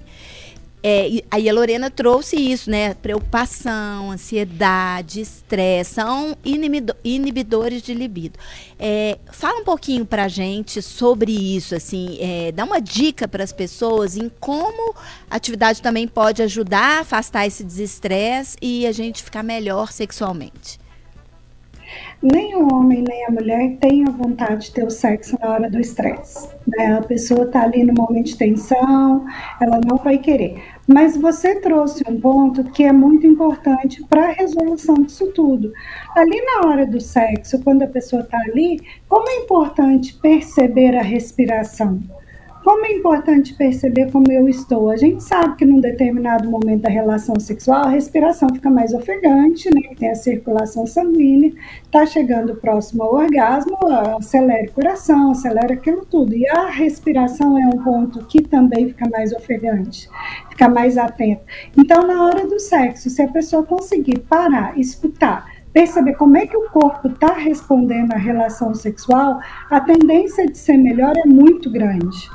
É, aí a Lorena trouxe isso, né? Preocupação, ansiedade, estresse, são inibidores de libido. É, fala um pouquinho pra gente sobre isso, assim, é, dá uma dica para as pessoas em como a atividade também pode ajudar a afastar esse desestresse e a gente ficar melhor sexualmente.
Nem o homem nem a mulher tem a vontade de ter o sexo na hora do estresse. Né? A pessoa está ali no momento de tensão, ela não vai querer. Mas você trouxe um ponto que é muito importante para a resolução disso tudo. Ali na hora do sexo, quando a pessoa está ali, como é importante perceber a respiração? Como é importante perceber como eu estou? A gente sabe que num determinado momento da relação sexual, a respiração fica mais ofegante, né? Tem a circulação sanguínea, está chegando próximo ao orgasmo, acelera o coração, acelera aquilo tudo. E a respiração é um ponto que também fica mais ofegante, fica mais atento. Então, na hora do sexo, se a pessoa conseguir parar, escutar, perceber como é que o corpo está respondendo à relação sexual, a tendência de ser melhor é muito grande.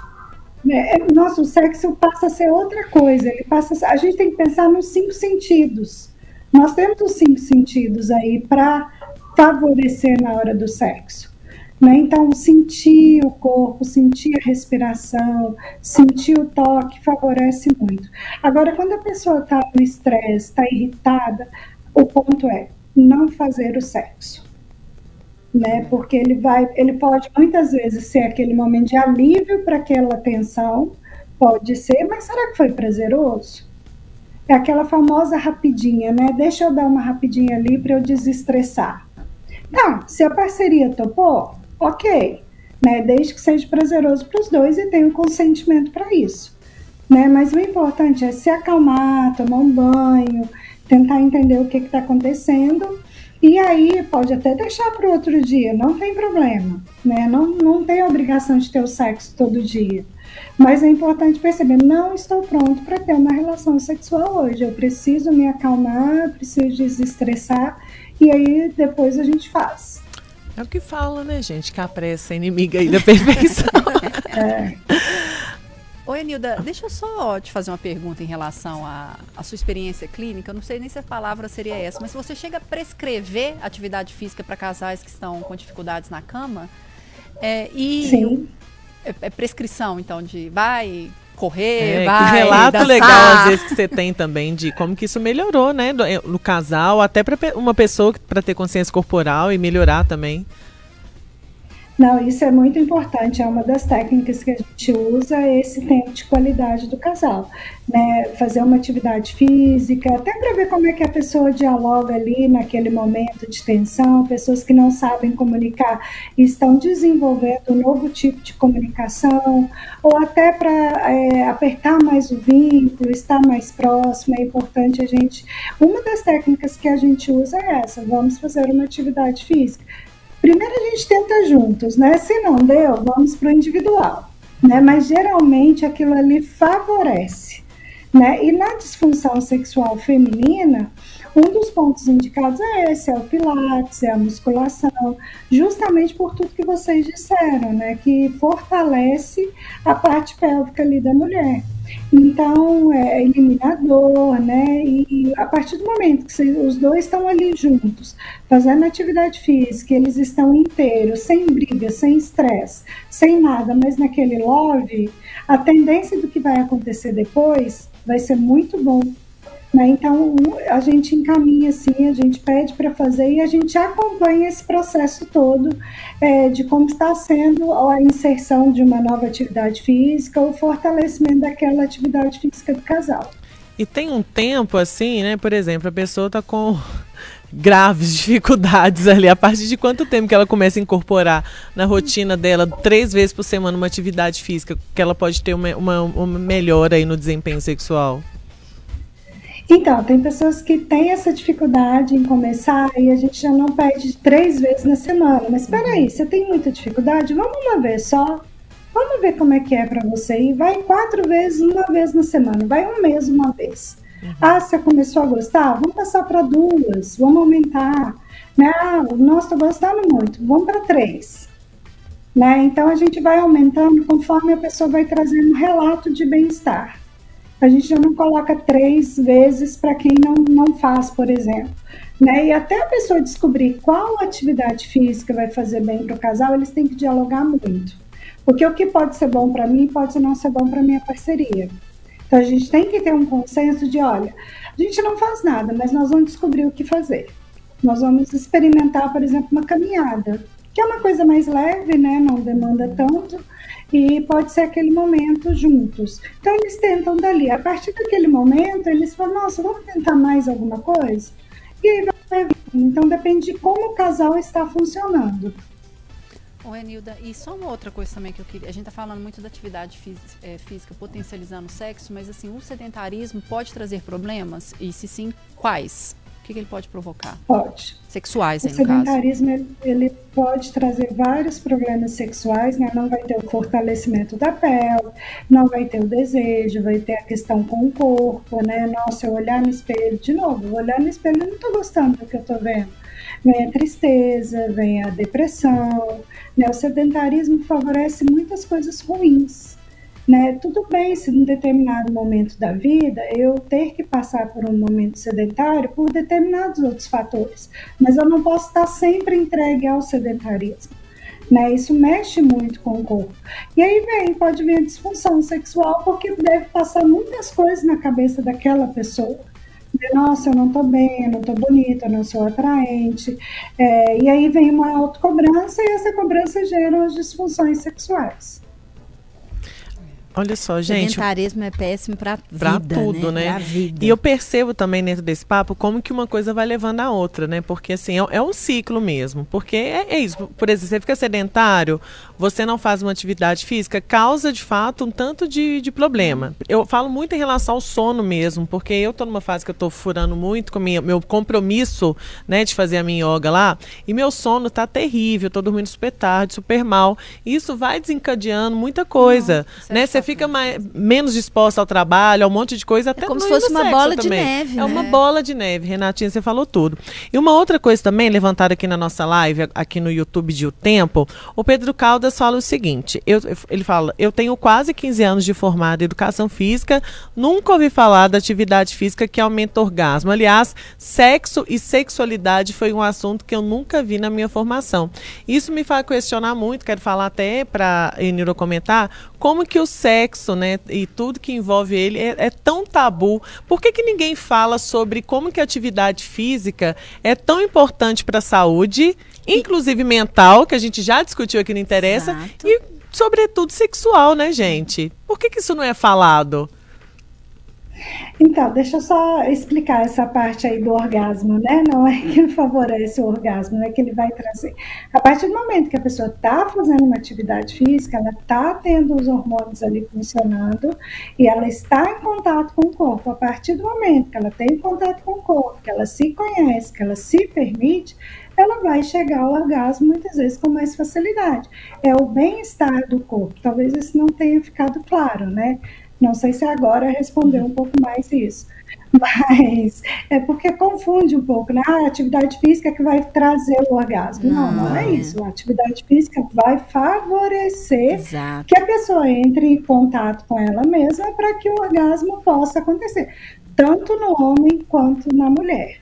É, é, nosso sexo passa a ser outra coisa. Ele passa, a gente tem que pensar nos cinco sentidos. Nós temos os cinco sentidos aí para favorecer na hora do sexo. Né? Então, sentir o corpo, sentir a respiração, sentir o toque favorece muito. Agora, quando a pessoa está no estresse, está irritada, o ponto é não fazer o sexo né? Porque ele vai, ele pode muitas vezes ser aquele momento de alívio para aquela tensão, pode ser, mas será que foi prazeroso? É aquela famosa rapidinha, né? Deixa eu dar uma rapidinha ali para eu desestressar. Tá, se a parceria topou, ok, né? Desde que seja prazeroso para os dois e tenha um consentimento para isso, né? Mas o importante é se acalmar, tomar um banho, tentar entender o que está acontecendo e aí pode até deixar para o outro dia, não tem problema, né? Não, não tem obrigação de ter o sexo todo dia. Mas é importante perceber, não estou pronto para ter uma relação sexual hoje. Eu preciso me acalmar, preciso desestressar e aí depois a gente faz.
É o que fala, né, gente? Que a pressa é inimiga aí da perfeição. é.
Oi, Anilda, deixa eu só te fazer uma pergunta em relação à, à sua experiência clínica. Eu não sei nem se a palavra seria essa, mas se você chega a prescrever atividade física para casais que estão com dificuldades na cama, é, e
Sim.
É, é, prescrição, então, de vai correr, é, vai.
Que relato dançar. legal, às vezes, que você tem também de como que isso melhorou, né? No casal, até para uma pessoa para ter consciência corporal e melhorar também.
Não, isso é muito importante. É uma das técnicas que a gente usa esse tempo de qualidade do casal, né? Fazer uma atividade física, até para ver como é que a pessoa dialoga ali naquele momento de tensão. Pessoas que não sabem comunicar estão desenvolvendo um novo tipo de comunicação, ou até para é, apertar mais o vínculo, estar mais próximo. É importante a gente. Uma das técnicas que a gente usa é essa. Vamos fazer uma atividade física Primeiro a gente tenta juntos, né? Se não deu, vamos para o individual, né? Mas geralmente aquilo ali favorece, né? E na disfunção sexual feminina, Um dos pontos indicados é esse, é o pilates, é a musculação, justamente por tudo que vocês disseram, né, que fortalece a parte pélvica ali da mulher. Então, é eliminador, né? E a partir do momento que os dois estão ali juntos, fazendo atividade física, eles estão inteiros, sem briga, sem estresse, sem nada, mas naquele love, a tendência do que vai acontecer depois vai ser muito bom né? Então, a gente encaminha assim, a gente pede para fazer e a gente acompanha esse processo todo é, de como está sendo a inserção de uma nova atividade física, o fortalecimento daquela atividade física do casal.
E tem um tempo assim, né? Por exemplo, a pessoa está com graves dificuldades ali. A partir de quanto tempo que ela começa a incorporar na rotina dela, três vezes por semana, uma atividade física, que ela pode ter uma, uma, uma melhora aí no desempenho sexual?
Então, tem pessoas que têm essa dificuldade em começar e a gente já não pede três vezes na semana. Mas espera aí, você tem muita dificuldade? Vamos uma vez só. Vamos ver como é que é para você. E vai quatro vezes, uma vez na semana. Vai um mês, uma vez. Uhum. Ah, você começou a gostar? Vamos passar para duas. Vamos aumentar. Né? Ah, nossa, estou gostando muito. Vamos para três. Né? Então, a gente vai aumentando conforme a pessoa vai trazendo um relato de bem-estar a gente já não coloca três vezes para quem não, não faz, por exemplo. Né? E até a pessoa descobrir qual atividade física vai fazer bem para o casal, eles têm que dialogar muito. Porque o que pode ser bom para mim pode não ser bom para minha parceria. Então a gente tem que ter um consenso de, olha, a gente não faz nada, mas nós vamos descobrir o que fazer. Nós vamos experimentar, por exemplo, uma caminhada, que é uma coisa mais leve, né? Não demanda tanto e pode ser aquele momento juntos. Então eles tentam dali. A partir daquele momento, eles falam, nossa, vamos tentar mais alguma coisa? E aí vai Então depende de como o casal está funcionando.
Ô, Enilda, e só uma outra coisa também que eu queria. A gente está falando muito da atividade é, física potencializando o sexo, mas assim, o sedentarismo pode trazer problemas? E se sim, quais? O que, que ele pode provocar?
Pode.
Sexuais,
o sedentarismo ele, ele pode trazer vários problemas sexuais, né? Não vai ter o fortalecimento da pele, não vai ter o desejo, vai ter a questão com o corpo, né? Nossa, eu olhar no espelho, de novo, olhar no espelho, eu não estou gostando do que eu estou vendo. Vem a tristeza, vem a depressão, né? O sedentarismo favorece muitas coisas ruins né? Tudo bem se num determinado momento da vida eu ter que passar por um momento sedentário por determinados outros fatores, mas eu não posso estar sempre entregue ao sedentarismo. Né? Isso mexe muito com o corpo. E aí vem, pode vir a disfunção sexual, porque deve passar muitas coisas na cabeça daquela pessoa. Nossa, eu não estou bem, eu não estou bonita, eu não sou atraente. É, e aí vem uma autocobrança e essa cobrança gera as disfunções sexuais.
Olha só, gente.
Sedentarismo é péssimo para Pra
tudo,
né?
né? E eu percebo também dentro desse papo como que uma coisa vai levando a outra, né? Porque assim, é, é um ciclo mesmo. Porque é, é, isso. Por exemplo, você fica sedentário, você não faz uma atividade física, causa de fato um tanto de, de problema. Eu falo muito em relação ao sono mesmo, porque eu tô numa fase que eu tô furando muito com minha, meu compromisso, né, de fazer a minha yoga lá, e meu sono tá terrível, eu tô dormindo super tarde, super mal. E isso vai desencadeando muita coisa, não, né? Você fica mais, menos disposta ao trabalho, a um monte de coisa, até
é como se fosse uma bola
também.
de neve.
É
né?
uma bola de neve, Renatinha, você falou tudo. E uma outra coisa também, levantada aqui na nossa live, aqui no YouTube de O Tempo, o Pedro Caldas fala o seguinte: eu, ele fala, eu tenho quase 15 anos de formada em educação física, nunca ouvi falar da atividade física que aumenta o orgasmo. Aliás, sexo e sexualidade foi um assunto que eu nunca vi na minha formação. Isso me faz questionar muito, quero falar até para Eniro comentar, como que o sexo, né, e tudo que envolve ele é, é, tão tabu. Por que, que ninguém fala sobre como que a atividade física é tão importante para a saúde, inclusive mental, que a gente já discutiu aqui no Interessa, Exato. e sobretudo sexual, né, gente? Por que, que isso não é falado?
Então, deixa eu só explicar essa parte aí do orgasmo, né? Não é que favorece o orgasmo, não é que ele vai trazer. A partir do momento que a pessoa está fazendo uma atividade física, ela está tendo os hormônios ali funcionando e ela está em contato com o corpo. A partir do momento que ela tem contato com o corpo, que ela se conhece, que ela se permite, ela vai chegar ao orgasmo muitas vezes com mais facilidade. É o bem-estar do corpo. Talvez isso não tenha ficado claro, né? Não sei se agora respondeu um pouco mais isso. Mas é porque confunde um pouco, né? Ah, a atividade física é que vai trazer o orgasmo. Não, não, não é isso. A atividade física vai favorecer Exato. que a pessoa entre em contato com ela mesma para que o orgasmo possa acontecer, tanto no homem quanto na mulher.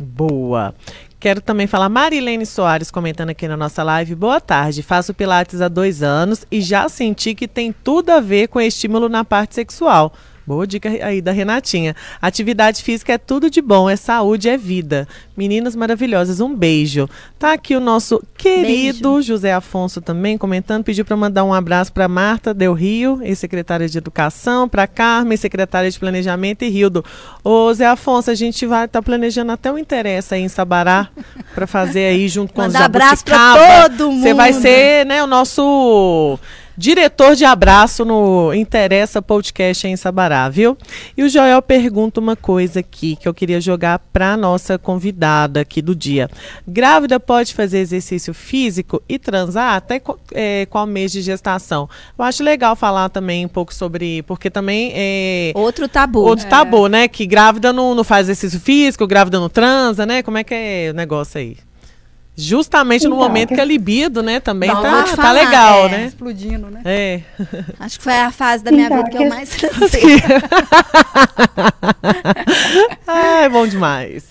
Boa. Quero também falar, Marilene Soares comentando aqui na nossa live. Boa tarde. Faço Pilates há dois anos e já senti que tem tudo a ver com estímulo na parte sexual. Boa dica aí da Renatinha. Atividade física é tudo de bom, é saúde, é vida. Meninas maravilhosas, um beijo. Tá aqui o nosso querido beijo. José Afonso também comentando, pediu para mandar um abraço para Marta Del Rio, ex-secretária de Educação, para Carmen, secretária de Planejamento e Rildo. Ô Zé Afonso, a gente vai estar tá planejando até um interesse aí em Sabará para fazer aí junto com
Manda
os
abraço para todo mundo.
Você vai ser, né, o nosso Diretor de abraço no Interessa Podcast em Sabará, viu? E o Joel pergunta uma coisa aqui que eu queria jogar para nossa convidada aqui do dia. Grávida pode fazer exercício físico e transar até é, qual mês de gestação? Eu acho legal falar também um pouco sobre, porque também é
outro tabu.
Outro é. tabu, né? Que grávida não, não faz exercício físico, grávida não transa, né? Como é que é o negócio aí? Justamente então, no momento que a libido, né, também não, tá, tá legal, é, né?
Explodindo, né?
É.
Acho que foi a fase da minha então, vida que, que eu mais transei.
Ai, bom demais.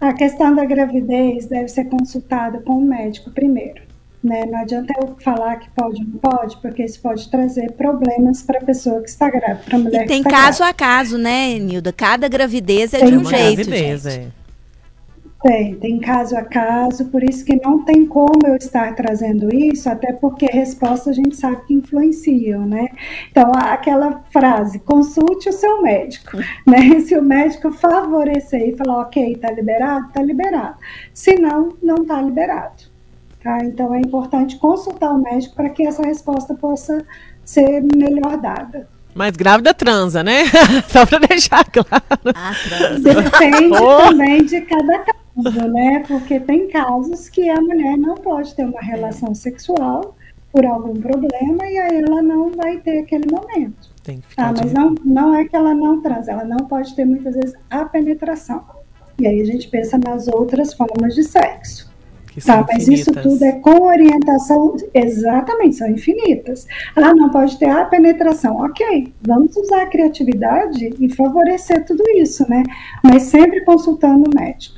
A questão da gravidez deve ser consultada com o médico primeiro. Né? Não adianta eu falar que pode ou não pode, porque isso pode trazer problemas para a pessoa que está grávida, para a mulher
e tem
que
está caso grávida. a caso, né, Nilda? Cada gravidez é tem de um jeito, gravidez, gente. É.
Tem, tem caso a caso, por isso que não tem como eu estar trazendo isso, até porque respostas a gente sabe que influenciam, né? Então, aquela frase, consulte o seu médico, né? Se o médico favorecer e falar, ok, tá liberado, tá liberado. Se não, não tá liberado. Tá? Então, é importante consultar o médico para que essa resposta possa ser melhor dada.
Mas grávida transa, né? Só para deixar claro.
Ah, transa. Depende oh. também de cada caso né? Porque tem casos que a mulher não pode ter uma relação sexual por algum problema e aí ela não vai ter aquele momento. Tem que ficar ah, mas não, não é que ela não transa, ela não pode ter muitas vezes a penetração. E aí a gente pensa nas outras formas de sexo. Que tá, mas isso tudo é com orientação, exatamente, são infinitas. Ah, não pode ter a penetração. Ok, vamos usar a criatividade e favorecer tudo isso, né? Mas sempre consultando o médico.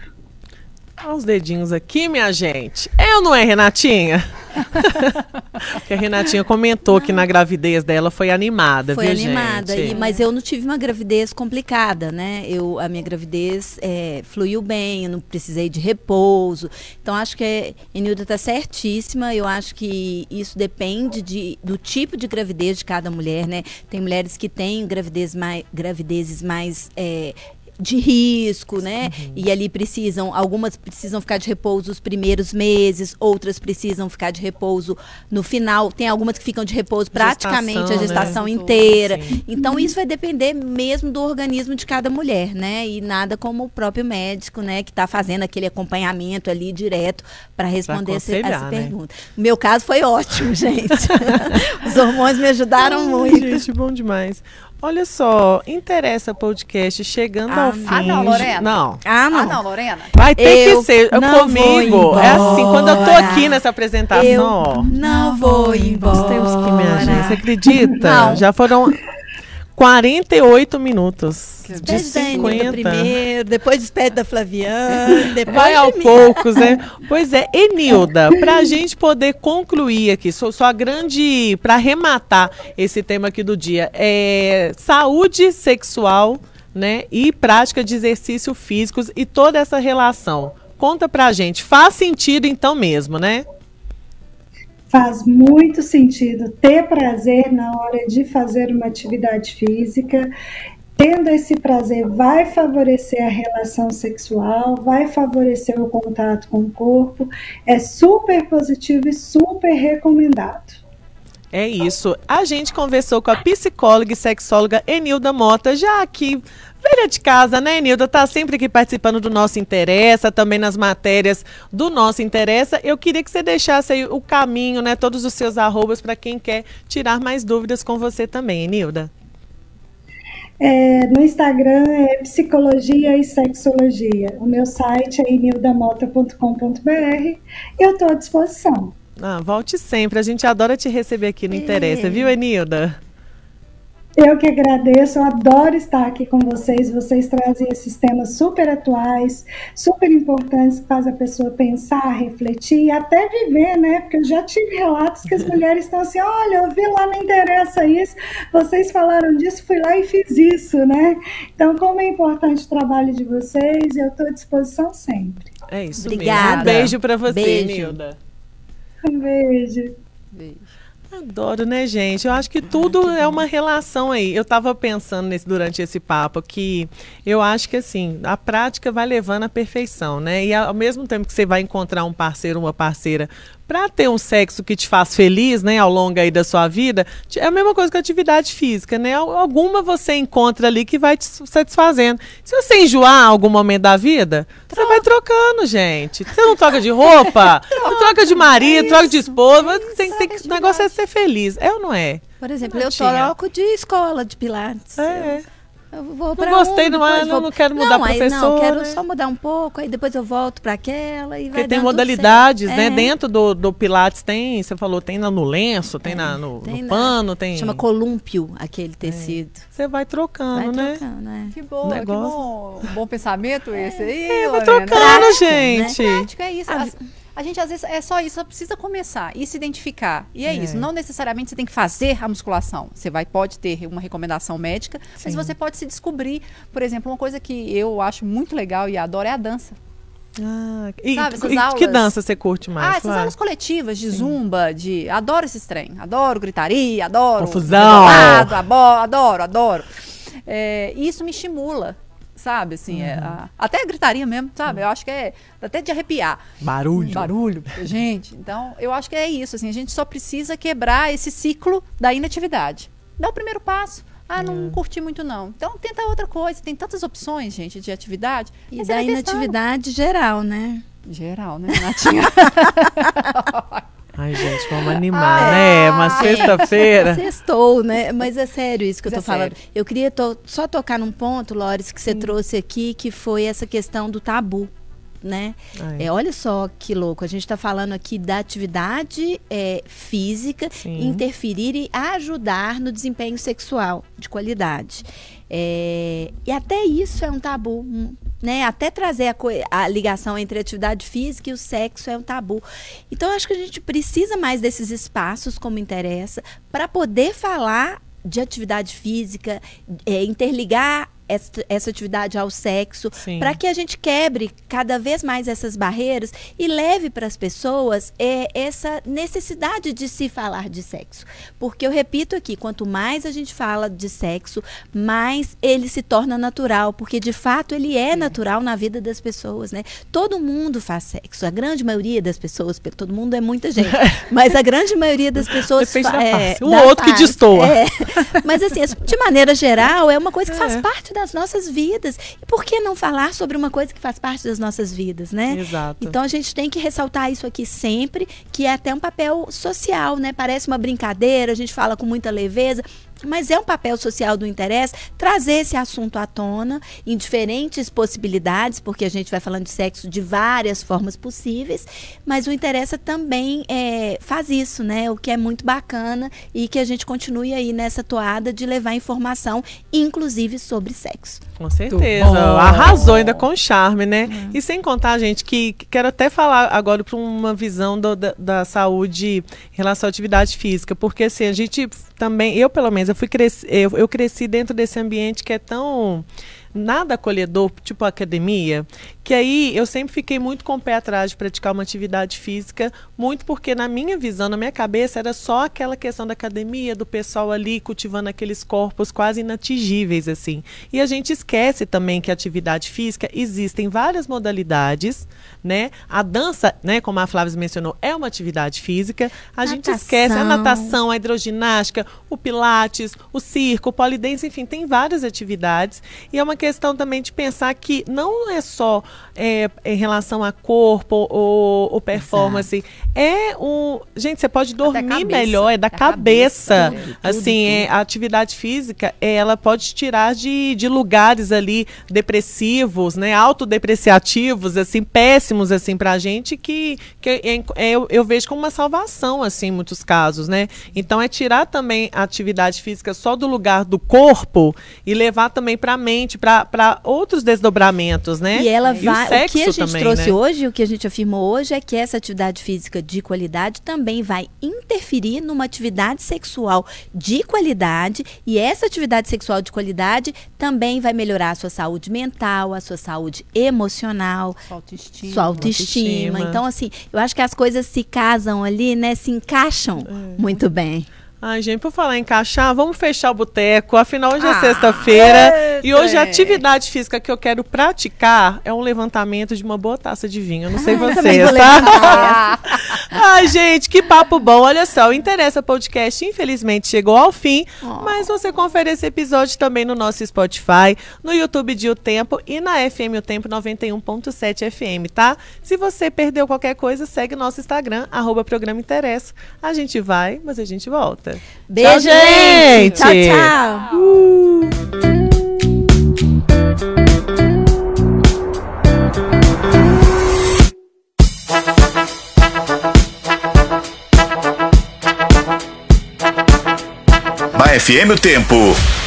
Olha os dedinhos aqui, minha gente. É ou não é, Renatinha? Porque a Renatinha comentou que na gravidez dela foi animada,
foi
viu,
animada,
gente?
E, mas eu não tive uma gravidez complicada, né? Eu, a minha gravidez é, fluiu bem, eu não precisei de repouso. Então, acho que a Enilda está certíssima. Eu acho que isso depende de, do tipo de gravidez de cada mulher, né? Tem mulheres que têm gravidez mais, gravidezes mais é, de risco, né? Uhum. E ali precisam, algumas precisam ficar de repouso os primeiros meses, outras precisam ficar de repouso no final. Tem algumas que ficam de repouso praticamente gestação, a gestação né? inteira. Então isso vai depender mesmo do organismo de cada mulher, né? E nada como o próprio médico, né, que está fazendo aquele acompanhamento ali direto para responder essa, essa né? pergunta. O meu caso foi ótimo, gente. Os hormônios me ajudaram Ai, muito.
Gente, bom demais. Olha só, interessa podcast chegando ah, ao fim. Ah,
não, Lorena.
Não.
Ah, não. Ah,
não, Lorena.
Vai ter eu que ser. comigo. É assim, quando eu tô aqui nessa apresentação,
eu. Não vou embora. Nós temos que me agir.
Você acredita? Não. Já foram 48 minutos.
De 50. primeiro, depois despede da Flaviana, depois
Vai ao poucos, né? Pois é, Enilda, para a gente poder concluir aqui, só, só a grande, para arrematar esse tema aqui do dia, é saúde sexual, né, e prática de exercícios físicos e toda essa relação. Conta pra gente, faz sentido então mesmo, né?
Faz muito sentido ter prazer na hora de fazer uma atividade física. Tendo esse prazer, vai favorecer a relação sexual, vai favorecer o contato com o corpo. É super positivo e super recomendado.
É isso. A gente conversou com a psicóloga e sexóloga Enilda Mota, já aqui velha de casa, né, Nilda? Tá sempre aqui participando do nosso Interessa, também nas matérias do nosso Interessa. Eu queria que você deixasse aí o caminho, né, todos os seus arrobas para quem quer tirar mais dúvidas com você também, Nilda.
É, no Instagram é Psicologia e Sexologia. O meu site é nildamota.com.br. Eu estou à disposição.
Ah, volte sempre. A gente adora te receber aqui no Interessa, viu, Enilda?
Eu que agradeço, eu adoro estar aqui com vocês. Vocês trazem esses temas super atuais, super importantes que fazem a pessoa pensar, refletir e até viver, né? Porque eu já tive relatos que as mulheres estão assim: olha, eu vi lá, não interessa isso, vocês falaram disso, fui lá e fiz isso, né? Então, como é importante o trabalho de vocês, eu estou à disposição sempre.
É isso Obrigada. mesmo. Um beijo para você, beijo. Nilda.
Um beijo.
Beijo. Adoro, né, gente? Eu acho que tudo é uma relação aí. Eu estava pensando nesse, durante esse papo que eu acho que assim, a prática vai levando à perfeição, né? E ao mesmo tempo que você vai encontrar um parceiro, uma parceira para ter um sexo que te faz feliz, né, ao longo aí da sua vida, é a mesma coisa que a atividade física, né? Alguma você encontra ali que vai te satisfazendo. Se você enjoar algum momento da vida, troca. você vai trocando, gente. Você não troca de roupa, não troca de marido, é troca de esposa, tem, tem, o negócio é ser feliz. É ou não é?
Por exemplo, eu troco de escola de pilates.
É. Eu... Eu vou não gostei, um, não, é, não, não quero mudar não, professor. Não,
quero só mudar um pouco, aí depois eu volto para aquela e
Porque tem modalidades, né? É. Dentro do, do Pilates tem, você falou, tem no lenço, tem, é. na, no, tem no pano, tem.
Chama colúmpio aquele é. tecido.
Você vai trocando, vai
né? Trocando, é. Que bom, que bom. Bom pensamento esse aí.
É, vai trocando, Prático, gente. Né?
Prático, é isso. A, a gente às vezes é só isso, só precisa começar e se identificar. E é, é, isso. Não necessariamente você tem que fazer a musculação. Você vai pode ter uma recomendação médica, Sim. mas você pode se descobrir. Por exemplo, uma coisa que eu acho muito legal e adoro é a dança.
Ah, e, Sabe, e aulas... que dança você curte mais?
Ah, essas aulas coletivas de Sim. zumba, de adoro esses trem, adoro gritaria, adoro
confusão,
adoro, adoro, adoro. É, isso me estimula sabe? Assim, é uhum. é, a, até a gritaria mesmo, sabe? Eu acho que é até de arrepiar.
Barulho.
Barulho, gente. Então, eu acho que é isso, assim, a gente só precisa quebrar esse ciclo da inatividade. Dá o primeiro passo. Ah, não é. curti muito não. Então tenta outra coisa. Tem tantas opções, gente, de atividade.
E da inatividade geral, né?
Geral, né, Natinha?
Ai, gente, vamos animar, ah, né? É uma sexta-feira.
Sextou, né? Mas é sério isso que Mas eu tô é falando. Sério. Eu queria to só tocar num ponto, Lores, que você trouxe aqui, que foi essa questão do tabu. Né? É, olha só que louco. A gente está falando aqui da atividade é, física Sim. interferir e ajudar no desempenho sexual de qualidade. É, e até isso é um tabu né? Até trazer a, a, ligação entre a atividade física e o sexo é um tabu. Então, acho que a gente precisa mais desses espaços, como interessa, para poder falar de atividade física, é, interligar essa, essa atividade ao sexo, para que a gente quebre cada vez mais essas barreiras e leve para as pessoas é, essa necessidade de se falar de sexo. Porque eu repito aqui, quanto mais a gente fala de sexo, mais ele se torna natural, porque de fato ele é natural na vida das pessoas, né? Todo mundo faz sexo, a grande maioria das pessoas, todo mundo é muita gente, mas a grande maioria das pessoas
da é, o outro que destoa. É,
mas assim, de maneira geral, é uma coisa que faz é. parte da das nossas vidas. E por que não falar sobre uma coisa que faz parte das nossas vidas, né?
Exato.
Então a gente tem que ressaltar isso aqui sempre, que é até um papel social, né? Parece uma brincadeira, a gente fala com muita leveza, mas é um papel social do interesse trazer esse assunto à tona em diferentes possibilidades, porque a gente vai falando de sexo de várias formas possíveis, mas o interesse também é, faz isso, né? O que é muito bacana e que a gente continue aí nessa toada de levar informação, inclusive sobre sexo.
Com certeza. Arrasou ainda com charme, né? Uhum. E sem contar, gente, que, que quero até falar agora para uma visão do, da, da saúde em relação à atividade física, porque assim, a gente também, eu pelo menos, eu fui cresci, eu, eu cresci dentro desse ambiente que é tão nada acolhedor, tipo academia, que aí eu sempre fiquei muito com o pé atrás de praticar uma atividade física, muito porque na minha visão, na minha cabeça, era só aquela questão da academia, do pessoal ali cultivando aqueles corpos quase inatingíveis, assim. E a gente esquece também que a atividade física existem várias modalidades, né? A dança, né, como a Flávia mencionou, é uma atividade física. A natação. gente esquece a natação, a hidroginástica, o pilates, o circo, o polidense, enfim, tem várias atividades. E é uma questão também de pensar que não é só é, em relação a corpo ou, ou performance. Exato. É um. Gente, você pode dormir melhor, é da, cabeça. cabeça. Tudo, assim, tudo, É, a atividade física, ela pode tirar de, de lugares ali depressivos, né? Autodepreciativos, assim, péssimos, assim, pra gente, que, que é, é, eu, eu vejo como uma salvação, assim, em muitos casos, né? Então, é tirar também a atividade física só do lugar do corpo e levar também para a mente, para outros desdobramentos, né?
E ela vai. E o, o, que a gente também, trouxe né? hoje, o que a gente afirmou hoje é que essa atividade física de qualidade também vai interferir numa atividade sexual de qualidade e essa atividade sexual de qualidade também vai melhorar a sua saúde mental, a sua saúde emocional,
sua autoestima.
Sua autoestima. autoestima. Então, assim, eu acho que as coisas se casam ali, né? Se encaixam é. muito bem.
Ai, gente, por falar em encaixar, vamos fechar o boteco. Afinal, hoje é ah, sexta-feira. E hoje a atividade física que eu quero praticar é um levantamento de uma boa taça de vinho. Eu não sei vocês, tá? Ai, gente, que papo bom. Olha só, o Interessa Podcast, infelizmente, chegou ao fim. Oh. Mas você confere esse episódio também no nosso Spotify, no YouTube de O Tempo e na FM O Tempo 91.7 FM, tá? Se você perdeu qualquer coisa, segue nosso Instagram, arroba Programa Interessa. A gente vai, mas a gente volta volta.
Beijo, tchau, gente. Tchau, tchau. Uh.
Na FM o Tempo.